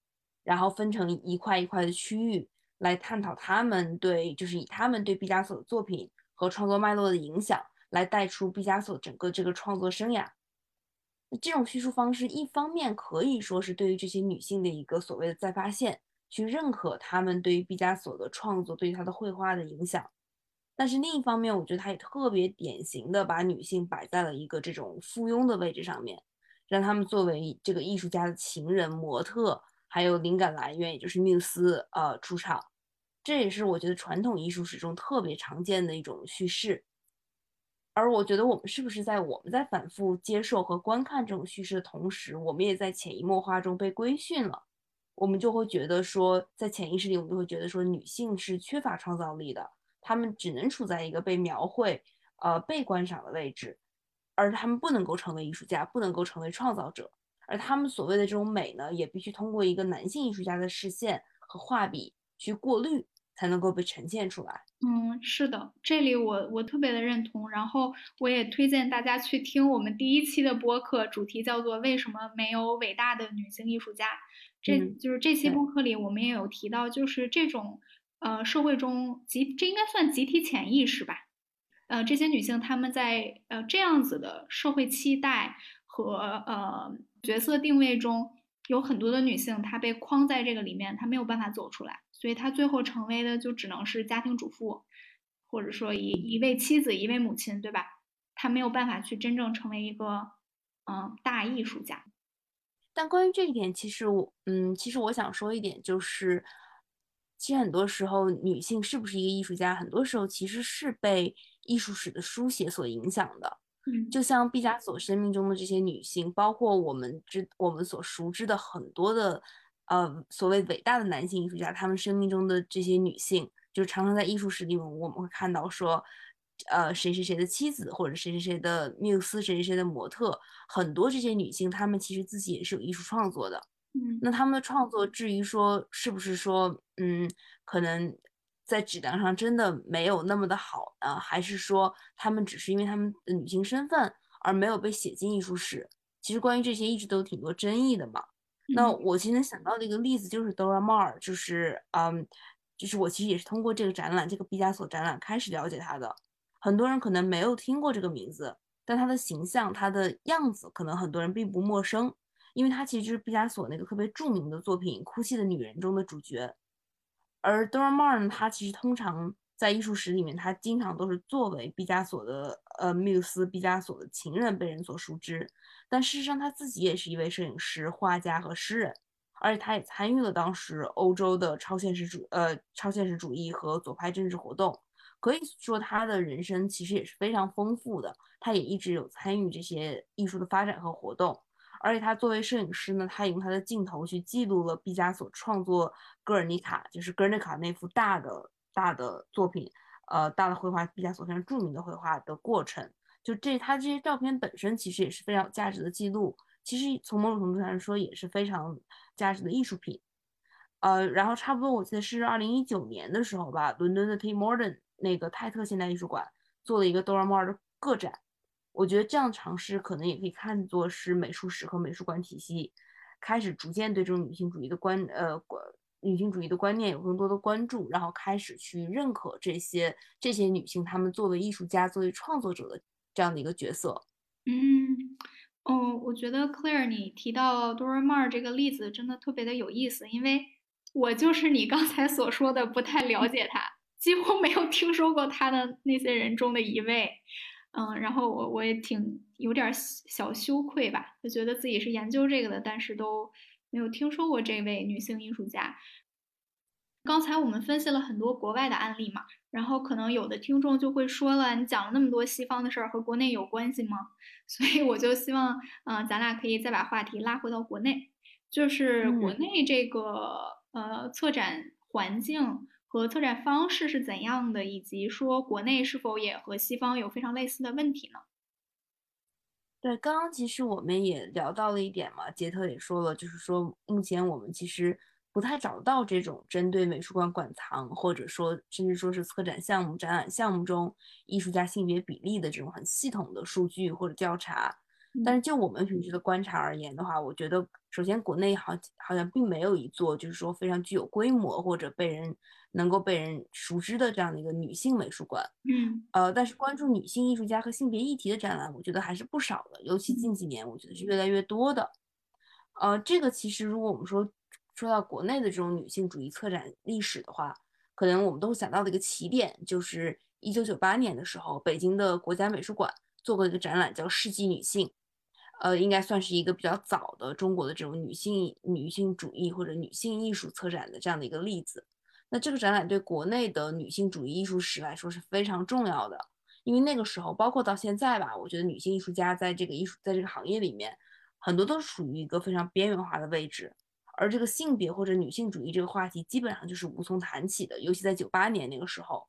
Speaker 2: 然后分成一块一块的区域。来探讨他们对，就是以他们对毕加索的作品和创作脉络的影响，来带出毕加索整个这个创作生涯。那这种叙述方式，一方面可以说是对于这些女性的一个所谓的再发现，去认可她们对于毕加索的创作对他的绘画的影响。但是另一方面，我觉得他也特别典型的把女性摆在了一个这种附庸的位置上面，让他们作为这个艺术家的情人、模特。还有灵感来源，也就是缪斯，呃，出场，这也是我觉得传统艺术史中特别常见的一种叙事。而我觉得，我们是不是在我们在反复接受和观看这种叙事的同时，我们也在潜移默化中被规训了？我们就会觉得说，在潜意识里，我们就会觉得说，女性是缺乏创造力的，她们只能处在一个被描绘、呃，被观赏的位置，而他们不能够成为艺术家，不能够成为创造者。而他们所谓的这种美呢，也必须通过一个男性艺术家的视线和画笔去过滤，才能够被呈现出来。
Speaker 1: 嗯，是的，这里我我特别的认同。然后我也推荐大家去听我们第一期的播客，主题叫做“为什么没有伟大的女性艺术家”。这就是这期播客里我们也有提到，就是这种呃社会中集这应该算集体潜意识吧。呃，这些女性她们在呃这样子的社会期待和呃。角色定位中有很多的女性，她被框在这个里面，她没有办法走出来，所以她最后成为的就只能是家庭主妇，或者说一一位妻子，一位母亲，对吧？她没有办法去真正成为一个嗯大艺术家。
Speaker 2: 但关于这一点，其实我嗯，其实我想说一点，就是其实很多时候女性是不是一个艺术家，很多时候其实是被艺术史的书写所影响的。就像毕加索生命中的这些女性，包括我们知我们所熟知的很多的，呃，所谓伟大的男性艺术家，他们生命中的这些女性，就常常在艺术史里面我们会看到说，呃，谁谁谁的妻子，或者谁谁谁的缪斯，谁谁谁的模特，很多这些女性，她们其实自己也是有艺术创作的。
Speaker 1: 嗯，
Speaker 2: 那他们的创作，至于说是不是说，嗯，可能。在质量上真的没有那么的好呢，还是说他们只是因为他们的女性身份而没有被写进艺术史？其实关于这些一直都挺多争议的嘛。那我其实能想到的一个例子就是 Dora Maar，就是嗯，就是我其实也是通过这个展览，这个毕加索展览开始了解他的。很多人可能没有听过这个名字，但他的形象、他的样子可能很多人并不陌生，因为他其实就是毕加索那个特别著名的作品《哭泣的女人》中的主角。而 d o r a m a r 呢，他其实通常在艺术史里面，他经常都是作为毕加索的呃缪斯、毕加索的情人被人所熟知。但事实上，他自己也是一位摄影师、画家和诗人，而且他也参与了当时欧洲的超现实主呃超现实主义和左派政治活动。可以说，他的人生其实也是非常丰富的。他也一直有参与这些艺术的发展和活动。而且他作为摄影师呢，他也用他的镜头去记录了毕加索创作《格尔尼卡》，就是《格尔尼卡》那幅大的大的作品，呃，大的绘画，毕加索非常著名的绘画的过程。就这，他这些照片本身其实也是非常有价值的记录，其实从某种程度上来说也是非常价值的艺术品。呃，然后差不多我记得是二零一九年的时候吧，伦敦的 T Modern 那个泰特现代艺术馆做了一个 Dora Maar 的个展。我觉得这样尝试可能也可以看作是美术史和美术馆体系开始逐渐对这种女性主义的观呃观女性主义的观念有更多的关注，然后开始去认可这些这些女性她们作为艺术家、作为创作者的这样的一个角色。
Speaker 1: 嗯，哦，我觉得 Claire 你提到 Dora m a r 这个例子真的特别的有意思，因为我就是你刚才所说的不太了解她，几乎没有听说过她的那些人中的一位。嗯，然后我我也挺有点小羞愧吧，就觉得自己是研究这个的，但是都没有听说过这位女性艺术家。刚才我们分析了很多国外的案例嘛，然后可能有的听众就会说了，你讲了那么多西方的事儿，和国内有关系吗？*laughs* 所以我就希望，嗯，咱俩可以再把话题拉回到国内，就是国内这个呃策展环境和策展方式是怎样的，以及说国内是否也和西方有非常类似的问题呢？
Speaker 2: 对，刚刚其实我们也聊到了一点嘛，杰特也说了，就是说目前我们其实。不太找到这种针对美术馆馆藏，或者说甚至说是策展项目、展览项目中艺术家性别比例的这种很系统的数据或者调查。但是就我们平时的观察而言的话，我觉得首先国内好好像并没有一座就是说非常具有规模或者被人能够被人熟知的这样的一个女性美术馆。
Speaker 1: 嗯，
Speaker 2: 呃，但是关注女性艺术家和性别议题的展览，我觉得还是不少的，尤其近几年，我觉得是越来越多的。呃，这个其实如果我们说。说到国内的这种女性主义策展历史的话，可能我们都会想到的一个起点，就是一九九八年的时候，北京的国家美术馆做过一个展览，叫《世纪女性》，呃，应该算是一个比较早的中国的这种女性女性主义或者女性艺术策展的这样的一个例子。那这个展览对国内的女性主义艺术史来说是非常重要的，因为那个时候，包括到现在吧，我觉得女性艺术家在这个艺术在这个行业里面，很多都是处于一个非常边缘化的位置。而这个性别或者女性主义这个话题基本上就是无从谈起的，尤其在九八年那个时候。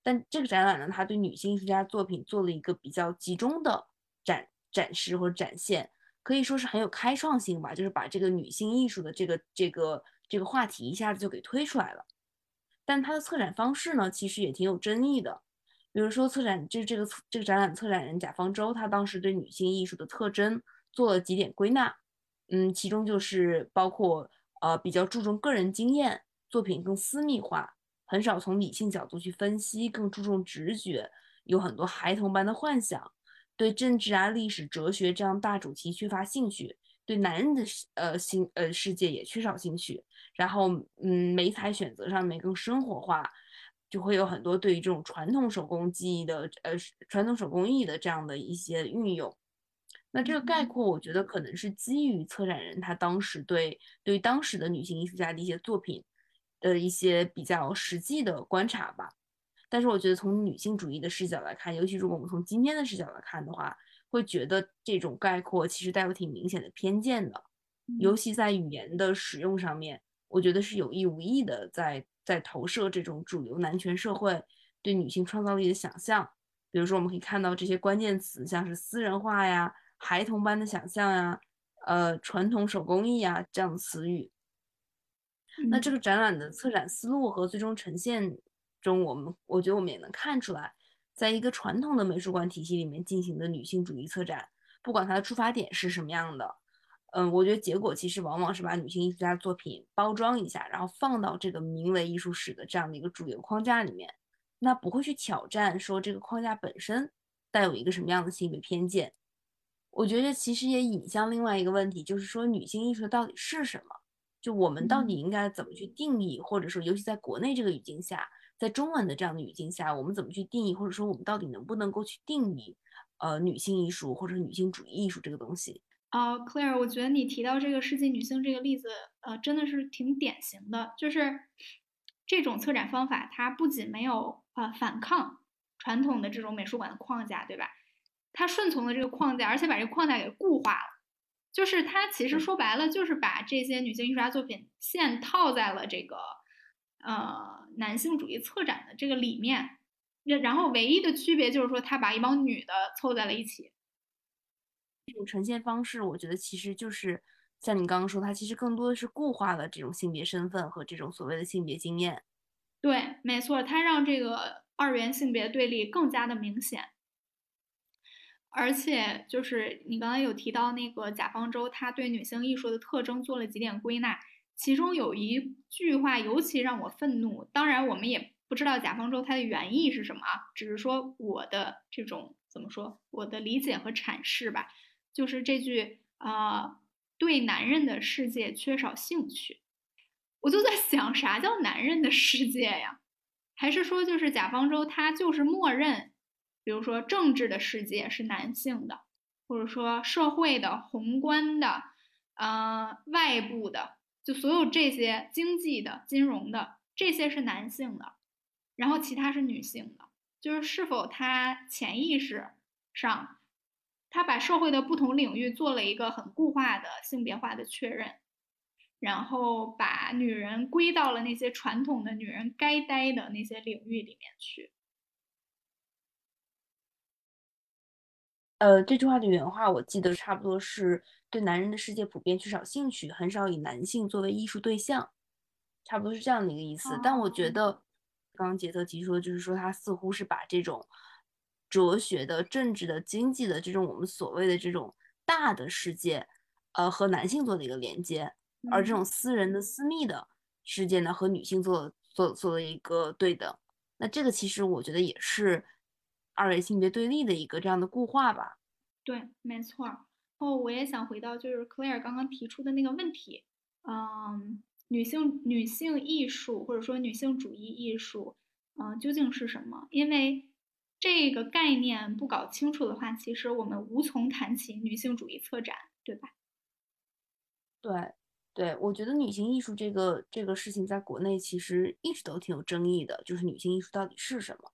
Speaker 2: 但这个展览呢，它对女性艺术家作品做了一个比较集中的展展示或者展现，可以说是很有开创性吧，就是把这个女性艺术的这个这个这个话题一下子就给推出来了。但它的策展方式呢，其实也挺有争议的。比如说策展，就是这个这个展览策展人贾方舟，他当时对女性艺术的特征做了几点归纳。嗯，其中就是包括呃比较注重个人经验，作品更私密化，很少从理性角度去分析，更注重直觉，有很多孩童般的幻想，对政治啊、历史、哲学这样大主题缺乏兴趣，对男人的呃新呃世界也缺少兴趣，然后嗯美材选择上面更生活化，就会有很多对于这种传统手工技艺的呃传统手工艺的这样的一些运用。那这个概括，我觉得可能是基于策展人他当时对对于当时的女性艺术家的一些作品的一些比较实际的观察吧。但是我觉得从女性主义的视角来看，尤其如果我们从今天的视角来看的话，会觉得这种概括其实带有挺明显的偏见的，尤其在语言的使用上面，我觉得是有意无意的在在投射这种主流男权社会对女性创造力的想象。比如说，我们可以看到这些关键词，像是私人化呀。孩童般的想象呀，呃，传统手工艺啊，这样的词语。那这个展览的策展思路和最终呈现中，我们我觉得我们也能看出来，在一个传统的美术馆体系里面进行的女性主义策展，不管它的出发点是什么样的，嗯，我觉得结果其实往往是把女性艺术家作品包装一下，然后放到这个名为艺术史的这样的一个主流框架里面，那不会去挑战说这个框架本身带有一个什么样的性别偏见。我觉得其实也引向另外一个问题，就是说女性艺术到底是什么？就我们到底应该怎么去定义，或者说，尤其在国内这个语境下，在中文的这样的语境下，我们怎么去定义，或者说我们到底能不能够去定义，呃，女性艺术或者女性主义艺术这个东西？
Speaker 1: 啊，Claire，我觉得你提到这个世纪女性这个例子，呃，真的是挺典型的，就是这种策展方法，它不仅没有呃反抗传统的这种美术馆的框架，对吧？它顺从了这个框架，而且把这个框架给固化了，就是它其实说白了，就是把这些女性艺术家作品线套在了这个呃男性主义策展的这个里面，然后唯一的区别就是说，他把一帮女的凑在了一起。
Speaker 2: 这种呈现方式，我觉得其实就是像你刚刚说，它其实更多的是固化了这种性别身份和这种所谓的性别经验。
Speaker 1: 对，没错，它让这个二元性别对立更加的明显。而且就是你刚才有提到那个贾方舟，他对女性艺术的特征做了几点归纳，其中有一句话尤其让我愤怒。当然，我们也不知道贾方舟他的原意是什么，只是说我的这种怎么说，我的理解和阐释吧，就是这句啊，对男人的世界缺少兴趣。我就在想，啥叫男人的世界呀？还是说就是贾方舟他就是默认？比如说，政治的世界是男性的，或者说社会的宏观的，呃，外部的，就所有这些经济的、金融的这些是男性的，然后其他是女性的，就是是否他潜意识上，他把社会的不同领域做了一个很固化的性别化的确认，然后把女人归到了那些传统的女人该待的那些领域里面去。
Speaker 2: 呃，这句话的原话我记得差不多是对男人的世界普遍缺少兴趣，很少以男性作为艺术对象，差不多是这样的一个意思。但我觉得，刚刚杰特提说，就是说他似乎是把这种哲学的、政治的、经济的这种我们所谓的这种大的世界，呃，和男性做的一个连接，而这种私人的、私密的世界呢，和女性做做做了一个对等。那这个其实我觉得也是。二位性别对立的一个这样的固化吧，
Speaker 1: 对，没错。哦，我也想回到就是 Claire 刚刚提出的那个问题，嗯，女性女性艺术或者说女性主义艺术，嗯，究竟是什么？因为这个概念不搞清楚的话，其实我们无从谈起女性主义策展，对吧？
Speaker 2: 对，对，我觉得女性艺术这个这个事情在国内其实一直都挺有争议的，就是女性艺术到底是什么？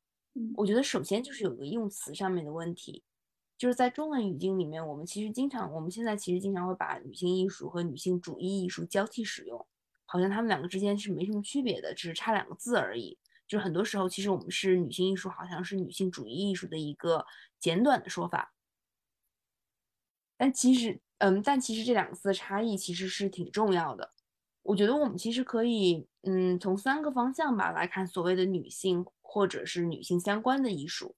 Speaker 2: 我觉得首先就是有个用词上面的问题，就是在中文语境里面，我们其实经常，我们现在其实经常会把女性艺术和女性主义艺术交替使用，好像他们两个之间是没什么区别的，只是差两个字而已。就是很多时候，其实我们是女性艺术，好像是女性主义艺术的一个简短的说法。但其实，嗯，但其实这两个字的差异其实是挺重要的。我觉得我们其实可以，嗯，从三个方向吧来看所谓的女性。或者是女性相关的艺术，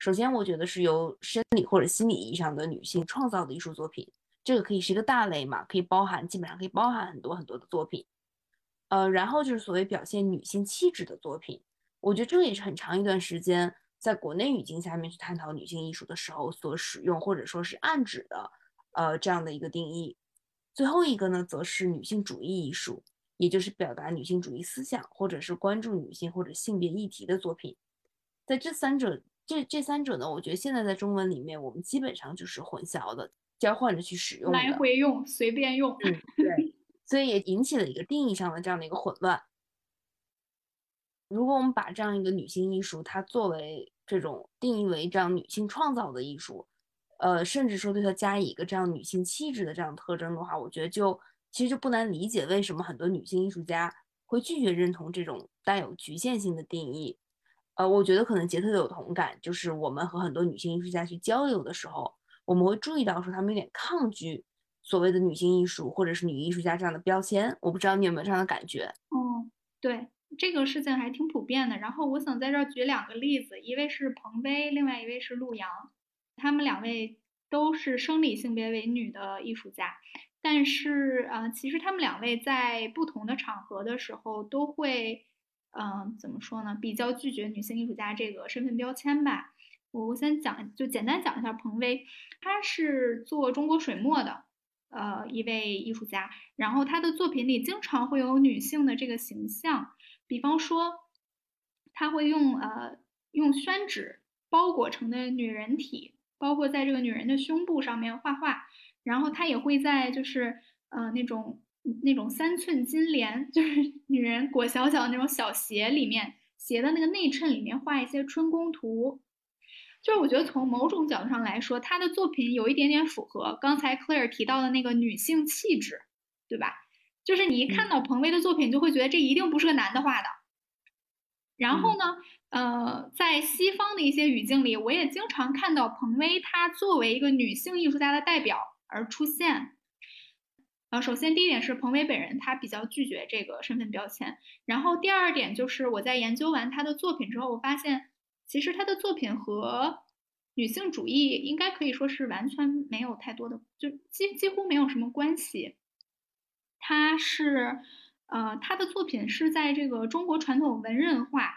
Speaker 2: 首先我觉得是由生理或者心理意义上的女性创造的艺术作品，这个可以是一个大类嘛，可以包含基本上可以包含很多很多的作品。呃，然后就是所谓表现女性气质的作品，我觉得这个也是很长一段时间在国内语境下面去探讨女性艺术的时候所使用或者说是暗指的，呃，这样的一个定义。最后一个呢，则是女性主义艺术。也就是表达女性主义思想，或者是关注女性或者性别议题的作品，在这三者这这三者呢，我觉得现在在中文里面，我们基本上就是混淆的，交换着去使用，
Speaker 1: 来回用，随便用。
Speaker 2: 嗯，对，所以也引起了一个定义上的这样的一个混乱。如果我们把这样一个女性艺术，它作为这种定义为这样女性创造的艺术，呃，甚至说对它加以一个这样女性气质的这样特征的话，我觉得就。其实就不难理解为什么很多女性艺术家会拒绝认同这种带有局限性的定义。呃，我觉得可能杰特有同感，就是我们和很多女性艺术家去交流的时候，我们会注意到说他们有点抗拒所谓的女性艺术或者是女艺术家这样的标签。我不知道你有没有这样的感觉？
Speaker 1: 嗯，对，这个事情还挺普遍的。然后我想在这儿举两个例子，一位是彭威，另外一位是陆阳，他们两位都是生理性别为女的艺术家。但是，呃，其实他们两位在不同的场合的时候，都会，嗯，怎么说呢？比较拒绝女性艺术家这个身份标签吧。我我先讲，就简单讲一下彭威，他是做中国水墨的，呃，一位艺术家。然后他的作品里经常会有女性的这个形象，比方说，他会用呃用宣纸包裹成的女人体，包括在这个女人的胸部上面画画。然后他也会在就是呃那种那种三寸金莲，*laughs* 就是女人裹小小的那种小鞋里面，鞋的那个内衬里面画一些春宫图，就是我觉得从某种角度上来说，她的作品有一点点符合刚才 Claire 提到的那个女性气质，对吧？就是你一看到彭威的作品，就会觉得这一定不是个男的画的。然后呢，呃，在西方的一些语境里，我也经常看到彭威他作为一个女性艺术家的代表。而出现，呃，首先第一点是彭伟本人他比较拒绝这个身份标签，然后第二点就是我在研究完他的作品之后，我发现其实他的作品和女性主义应该可以说是完全没有太多的，就几几乎没有什么关系。他是，呃，他的作品是在这个中国传统文人画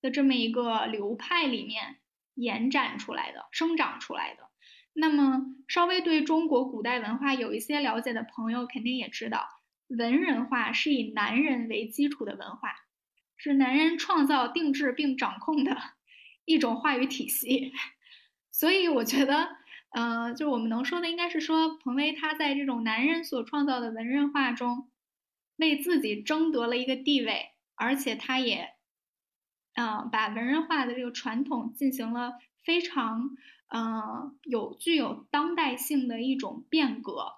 Speaker 1: 的这么一个流派里面延展出来的、生长出来的。那么，稍微对中国古代文化有一些了解的朋友，肯定也知道，文人画是以男人为基础的文化，是男人创造、定制并掌控的一种话语体系。所以，我觉得，呃，就我们能说的应该是说，彭威他在这种男人所创造的文人画中，为自己争得了一个地位，而且他也，呃，把文人画的这个传统进行了非常，呃，有具有当代性的一种变革。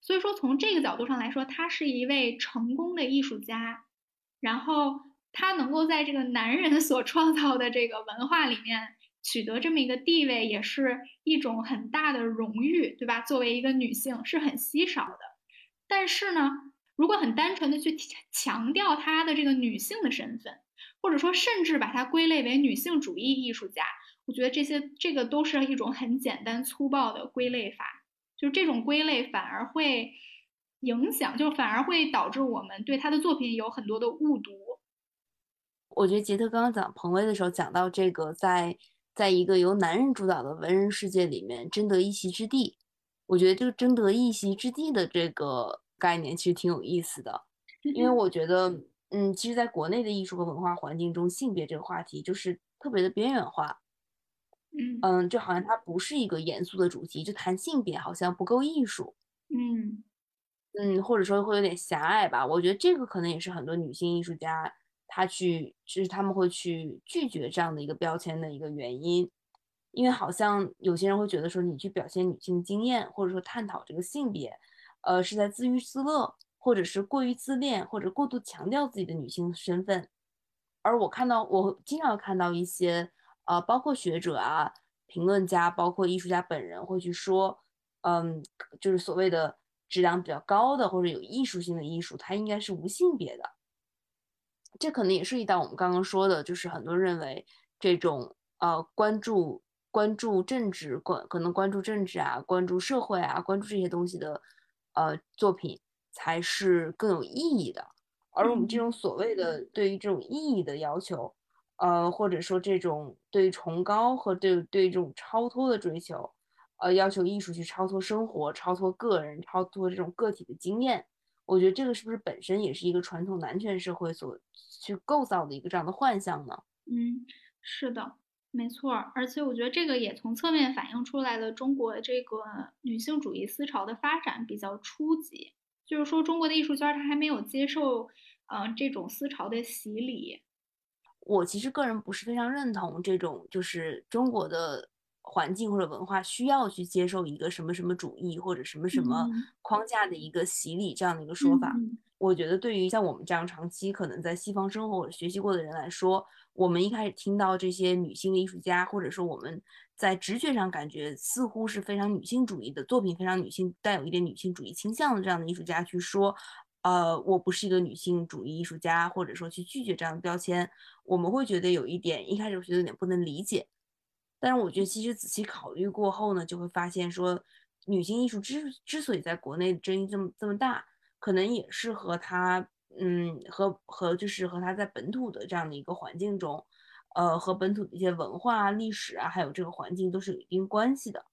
Speaker 1: 所以说，从这个角度上来说，他是一位成功的艺术家，然后他能够在这个男人所创造的这个文化里面。取得这么一个地位也是一种很大的荣誉，对吧？作为一个女性是很稀少的。但是呢，如果很单纯的去强调她的这个女性的身份，或者说甚至把她归类为女性主义艺术家，我觉得这些这个都是一种很简单粗暴的归类法。就是这种归类反而会影响，就反而会导致我们对他的作品有很多的误读。
Speaker 2: 我觉得杰特刚刚讲彭威的时候讲到这个在。在一个由男人主导的文人世界里面争得一席之地，我觉得这个争得一席之地的这个概念其实挺有意思的，因为我觉得，嗯，其实在国内的艺术和文化环境中，性别这个话题就是特别的边缘化，
Speaker 1: 嗯
Speaker 2: 嗯，就好像它不是一个严肃的主题，就谈性别好像不够艺术，
Speaker 1: 嗯
Speaker 2: 嗯，或者说会有点狭隘吧。我觉得这个可能也是很多女性艺术家。她去，就是他们会去拒绝这样的一个标签的一个原因，因为好像有些人会觉得说，你去表现女性经验，或者说探讨这个性别，呃，是在自娱自乐，或者是过于自恋，或者过度强调自己的女性身份。而我看到，我经常看到一些，呃，包括学者啊、评论家，包括艺术家本人会去说，嗯，就是所谓的质量比较高的或者有艺术性的艺术，它应该是无性别的。这可能也涉及到我们刚刚说的，就是很多认为这种呃关注关注政治关可能关注政治啊，关注社会啊，关注这些东西的呃作品才是更有意义的。而我们这种所谓的对于这种意义的要求，呃或者说这种对崇高和对对这种超脱的追求，呃要求艺术去超脱生活、超脱个人、超脱这种个体的经验。我觉得这个是不是本身也是一个传统男权社会所去构造的一个这样的幻象呢？
Speaker 1: 嗯，是的，没错。而且我觉得这个也从侧面反映出来了中国这个女性主义思潮的发展比较初级，就是说中国的艺术圈它还没有接受呃这种思潮的洗礼。
Speaker 2: 我其实个人不是非常认同这种就是中国的。环境或者文化需要去接受一个什么什么主义或者什么什么框架的一个洗礼这样的一个说法，我觉得对于像我们这样长期可能在西方生活或者学习过的人来说，我们一开始听到这些女性的艺术家，或者说我们在直觉上感觉似乎是非常女性主义的作品，非常女性带有一点女性主义倾向的这样的艺术家去说，呃，我不是一个女性主义艺术家，或者说去拒绝这样的标签，我们会觉得有一点一开始觉得有点不能理解。但是我觉得，其实仔细考虑过后呢，就会发现说，女性艺术之之所以在国内争议这么这么大，可能也是和她，嗯，和和就是和她在本土的这样的一个环境中，呃，和本土的一些文化、历史啊，还有这个环境都是有一定关系的。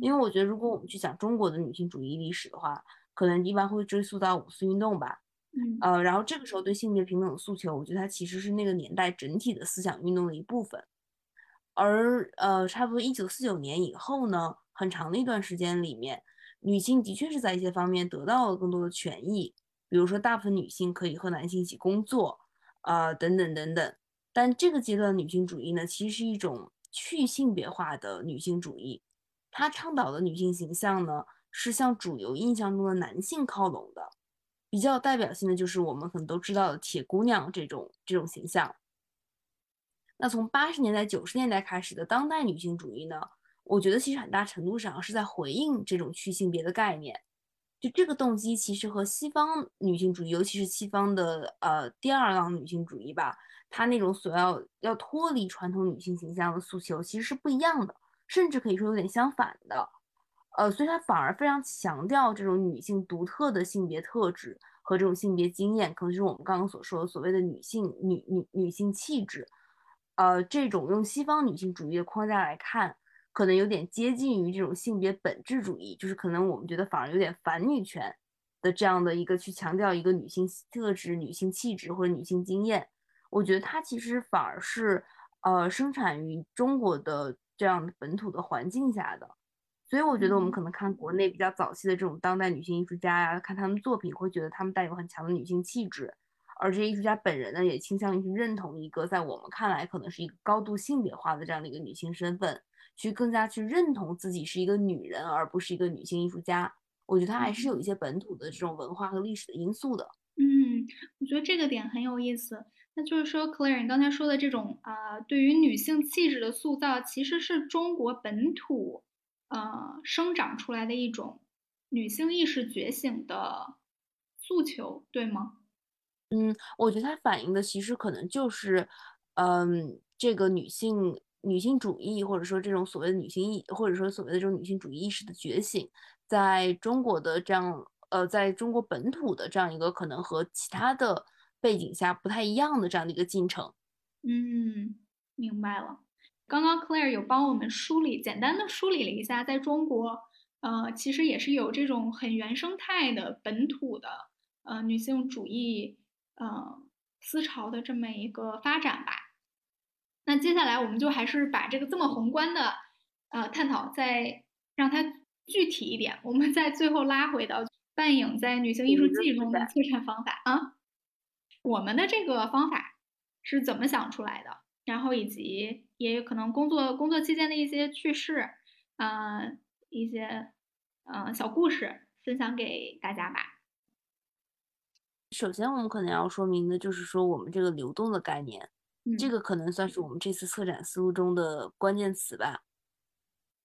Speaker 2: 因为我觉得，如果我们去讲中国的女性主义历史的话，可能一般会追溯到五四运动吧，
Speaker 1: 嗯，
Speaker 2: 呃，然后这个时候对性别平等的诉求，我觉得它其实是那个年代整体的思想运动的一部分。而呃，差不多一九四九年以后呢，很长的一段时间里面，女性的确是在一些方面得到了更多的权益，比如说大部分女性可以和男性一起工作，啊，等等等等。但这个阶段的女性主义呢，其实是一种去性别化的女性主义，它倡导的女性形象呢，是向主流印象中的男性靠拢的。比较代表性的就是我们可能都知道的铁姑娘这种这种形象。那从八十年代、九十年代开始的当代女性主义呢？我觉得其实很大程度上是在回应这种去性别的概念。就这个动机，其实和西方女性主义，尤其是西方的呃第二浪女性主义吧，它那种所要要脱离传统女性形象的诉求，其实是不一样的，甚至可以说有点相反的。呃，所以它反而非常强调这种女性独特的性别特质和这种性别经验，可能就是我们刚刚所说的所谓的女性女女女性气质。呃，这种用西方女性主义的框架来看，可能有点接近于这种性别本质主义，就是可能我们觉得反而有点反女权的这样的一个去强调一个女性特质、女性气质或者女性经验。我觉得它其实反而是呃生产于中国的这样本土的环境下的，所以我觉得我们可能看国内比较早期的这种当代女性艺术家呀，看他们作品会觉得他们带有很强的女性气质，而这些艺术家本人呢，也倾向于去认同一个在我们看来可能是一个高度性别化的这样的一个女性身份，去更加去认同自己是一个女人，而不是一个女性艺术家。我觉得它还是有一些本土的这种文化和历史的因素的。
Speaker 1: 嗯，我觉得这个点很有意思。那就是说，Claire，你刚才说的这种啊，对于女性气质的塑造，其实是中国本土呃生长出来的一种女性意识觉醒的诉求，对吗？
Speaker 2: 嗯，我觉得它反映的其实可能就是，嗯，这个女性女性主义，或者说这种所谓的女性意，或者说所谓的这种女性主义意识的觉醒，在中国的这样。呃，在中国本土的这样一个可能和其他的背景下不太一样的这样的一个进程，
Speaker 1: 嗯，明白了。刚刚 Claire 有帮我们梳理，简单的梳理了一下，在中国，呃，其实也是有这种很原生态的本土的呃女性主义呃思潮的这么一个发展吧。那接下来我们就还是把这个这么宏观的呃探讨再让它具体一点，我们再最后拉回到。半影在女性艺术记忆中的策展方法啊，我们的这个方法是怎么想出来的？然后以及也有可能工作工作期间的一些趣事，呃，一些呃小故事分享给大家吧。
Speaker 2: 首先，我们可能要说明的就是说，我们这个流动的概念，这个可能算是我们这次策展思路中的关键词吧。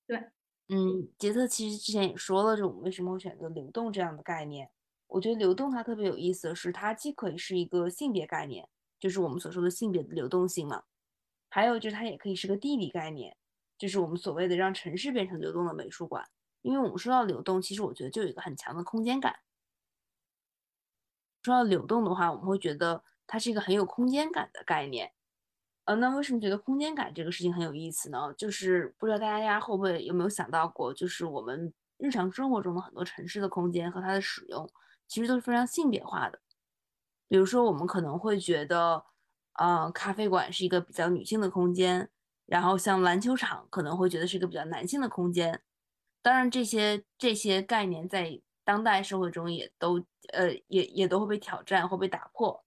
Speaker 1: 对。
Speaker 2: 嗯，杰特其实之前也说了，就我们为什么会选择流动这样的概念。我觉得流动它特别有意思的是，它既可以是一个性别概念，就是我们所说的性别的流动性嘛，还有就是它也可以是个地理概念，就是我们所谓的让城市变成流动的美术馆。因为我们说到流动，其实我觉得就有一个很强的空间感。说到流动的话，我们会觉得它是一个很有空间感的概念。呃，那为什么觉得空间感这个事情很有意思呢？就是不知道大家会不会有没有想到过，就是我们日常生活中的很多城市的空间和它的使用，其实都是非常性别化的。比如说，我们可能会觉得，呃，咖啡馆是一个比较女性的空间，然后像篮球场可能会觉得是一个比较男性的空间。当然，这些这些概念在当代社会中也都呃也也都会被挑战，会被打破。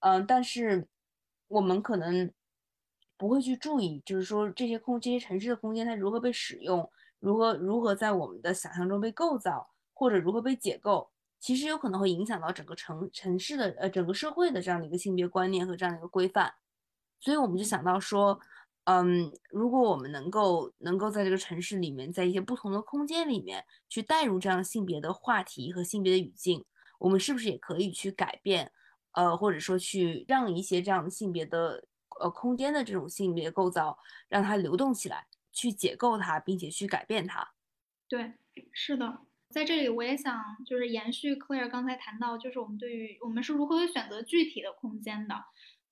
Speaker 2: 嗯，但是我们可能。不会去注意，就是说这些空这些城市的空间它如何被使用，如何如何在我们的想象中被构造，或者如何被解构，其实有可能会影响到整个城城市的呃整个社会的这样的一个性别观念和这样的一个规范。所以我们就想到说，嗯，如果我们能够能够在这个城市里面，在一些不同的空间里面去带入这样性别的话题和性别的语境，我们是不是也可以去改变，呃，或者说去让一些这样的性别的。呃，空间的这种性别构造，让它流动起来，去解构它，并且去改变它。
Speaker 1: 对，是的，在这里我也想就是延续 Claire 刚才谈到，就是我们对于我们是如何选择具体的空间的。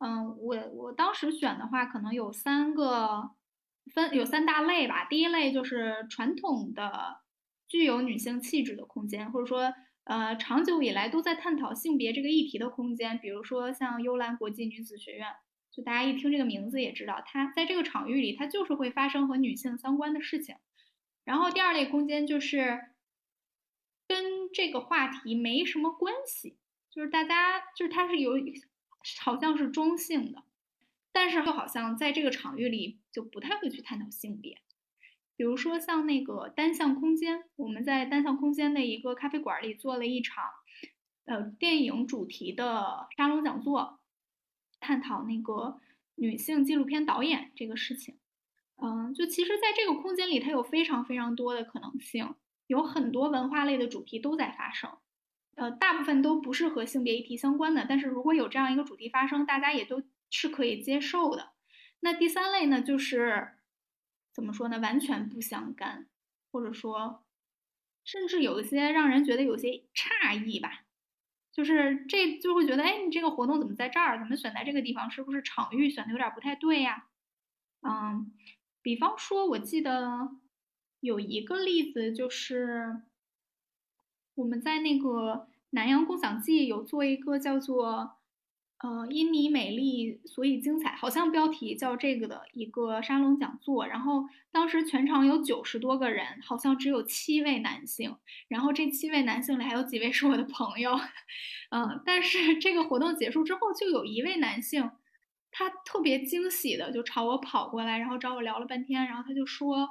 Speaker 1: 嗯，我我当时选的话，可能有三个分，有三大类吧。第一类就是传统的具有女性气质的空间，或者说呃长久以来都在探讨性别这个议题的空间，比如说像幽兰国际女子学院。就大家一听这个名字也知道，它在这个场域里，它就是会发生和女性相关的事情。然后第二类空间就是跟这个话题没什么关系，就是大家就是它是有好像是中性的，但是又好像在这个场域里就不太会去探讨性别。比如说像那个单向空间，我们在单向空间的一个咖啡馆里做了一场呃电影主题的沙龙讲座。探讨那个女性纪录片导演这个事情，嗯，就其实，在这个空间里，它有非常非常多的可能性，有很多文化类的主题都在发生，呃，大部分都不是和性别议题相关的，但是如果有这样一个主题发生，大家也都是可以接受的。那第三类呢，就是怎么说呢，完全不相干，或者说，甚至有一些让人觉得有些诧异吧。就是这就会觉得，哎，你这个活动怎么在这儿？怎么选在这个地方？是不是场域选的有点不太对呀？嗯，比方说，我记得有一个例子，就是我们在那个南阳共享记有做一个叫做呃，因你美丽，所以精彩，好像标题叫这个的一个沙龙讲座。然后当时全场有九十多个人，好像只有七位男性。然后这七位男性里还有几位是我的朋友，嗯，但是这个活动结束之后，就有一位男性，他特别惊喜的就朝我跑过来，然后找我聊了半天，然后他就说，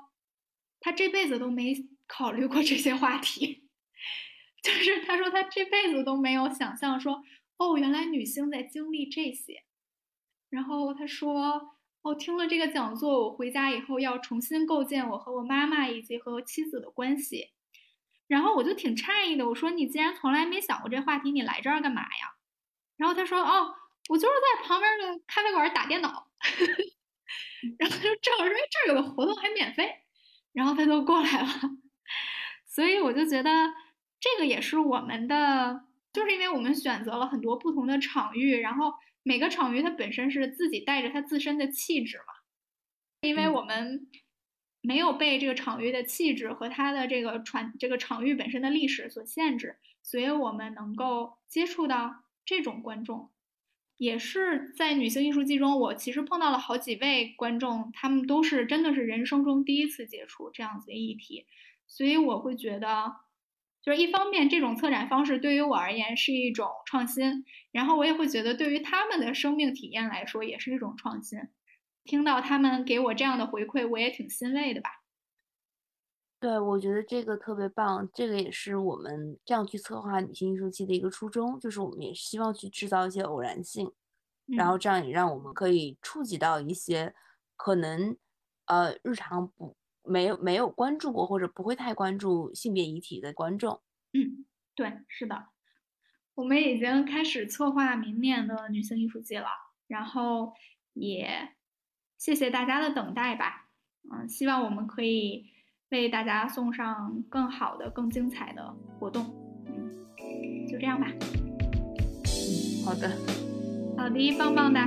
Speaker 1: 他这辈子都没考虑过这些话题，*laughs* 就是他说他这辈子都没有想象说。哦，原来女性在经历这些，然后他说：“哦，听了这个讲座，我回家以后要重新构建我和我妈妈以及和妻子的关系。”然后我就挺诧异的，我说：“你既然从来没想过这话题，你来这儿干嘛呀？”然后他说：“哦，我就是在旁边的咖啡馆打电脑。*laughs* ”然后就正好说：“这儿有个活动还免费。”然后他就过来了，所以我就觉得这个也是我们的。就是因为我们选择了很多不同的场域，然后每个场域它本身是自己带着它自身的气质嘛。因为我们没有被这个场域的气质和它的这个传这个场域本身的历史所限制，所以我们能够接触到这种观众。也是在女性艺术季中，我其实碰到了好几位观众，他们都是真的是人生中第一次接触这样子的议题，所以我会觉得。就是一方面，这种策展方式对于我而言是一种创新，然后我也会觉得对于他们的生命体验来说也是一种创新。听到他们给我这样的回馈，我也挺欣慰的吧。
Speaker 2: 对，我觉得这个特别棒，这个也是我们这样去策划女性艺术季的一个初衷，就是我们也希望去制造一些偶然性，然后这样也让我们可以触及到一些可能呃日常不。没有没有关注过或者不会太关注性别议题的观众，
Speaker 1: 嗯，对，是的，我们已经开始策划明年的女性艺术季了，然后也谢谢大家的等待吧，嗯，希望我们可以为大家送上更好的、更精彩的活动，嗯，就这样吧，嗯
Speaker 2: 好的，
Speaker 1: 好的，棒棒的。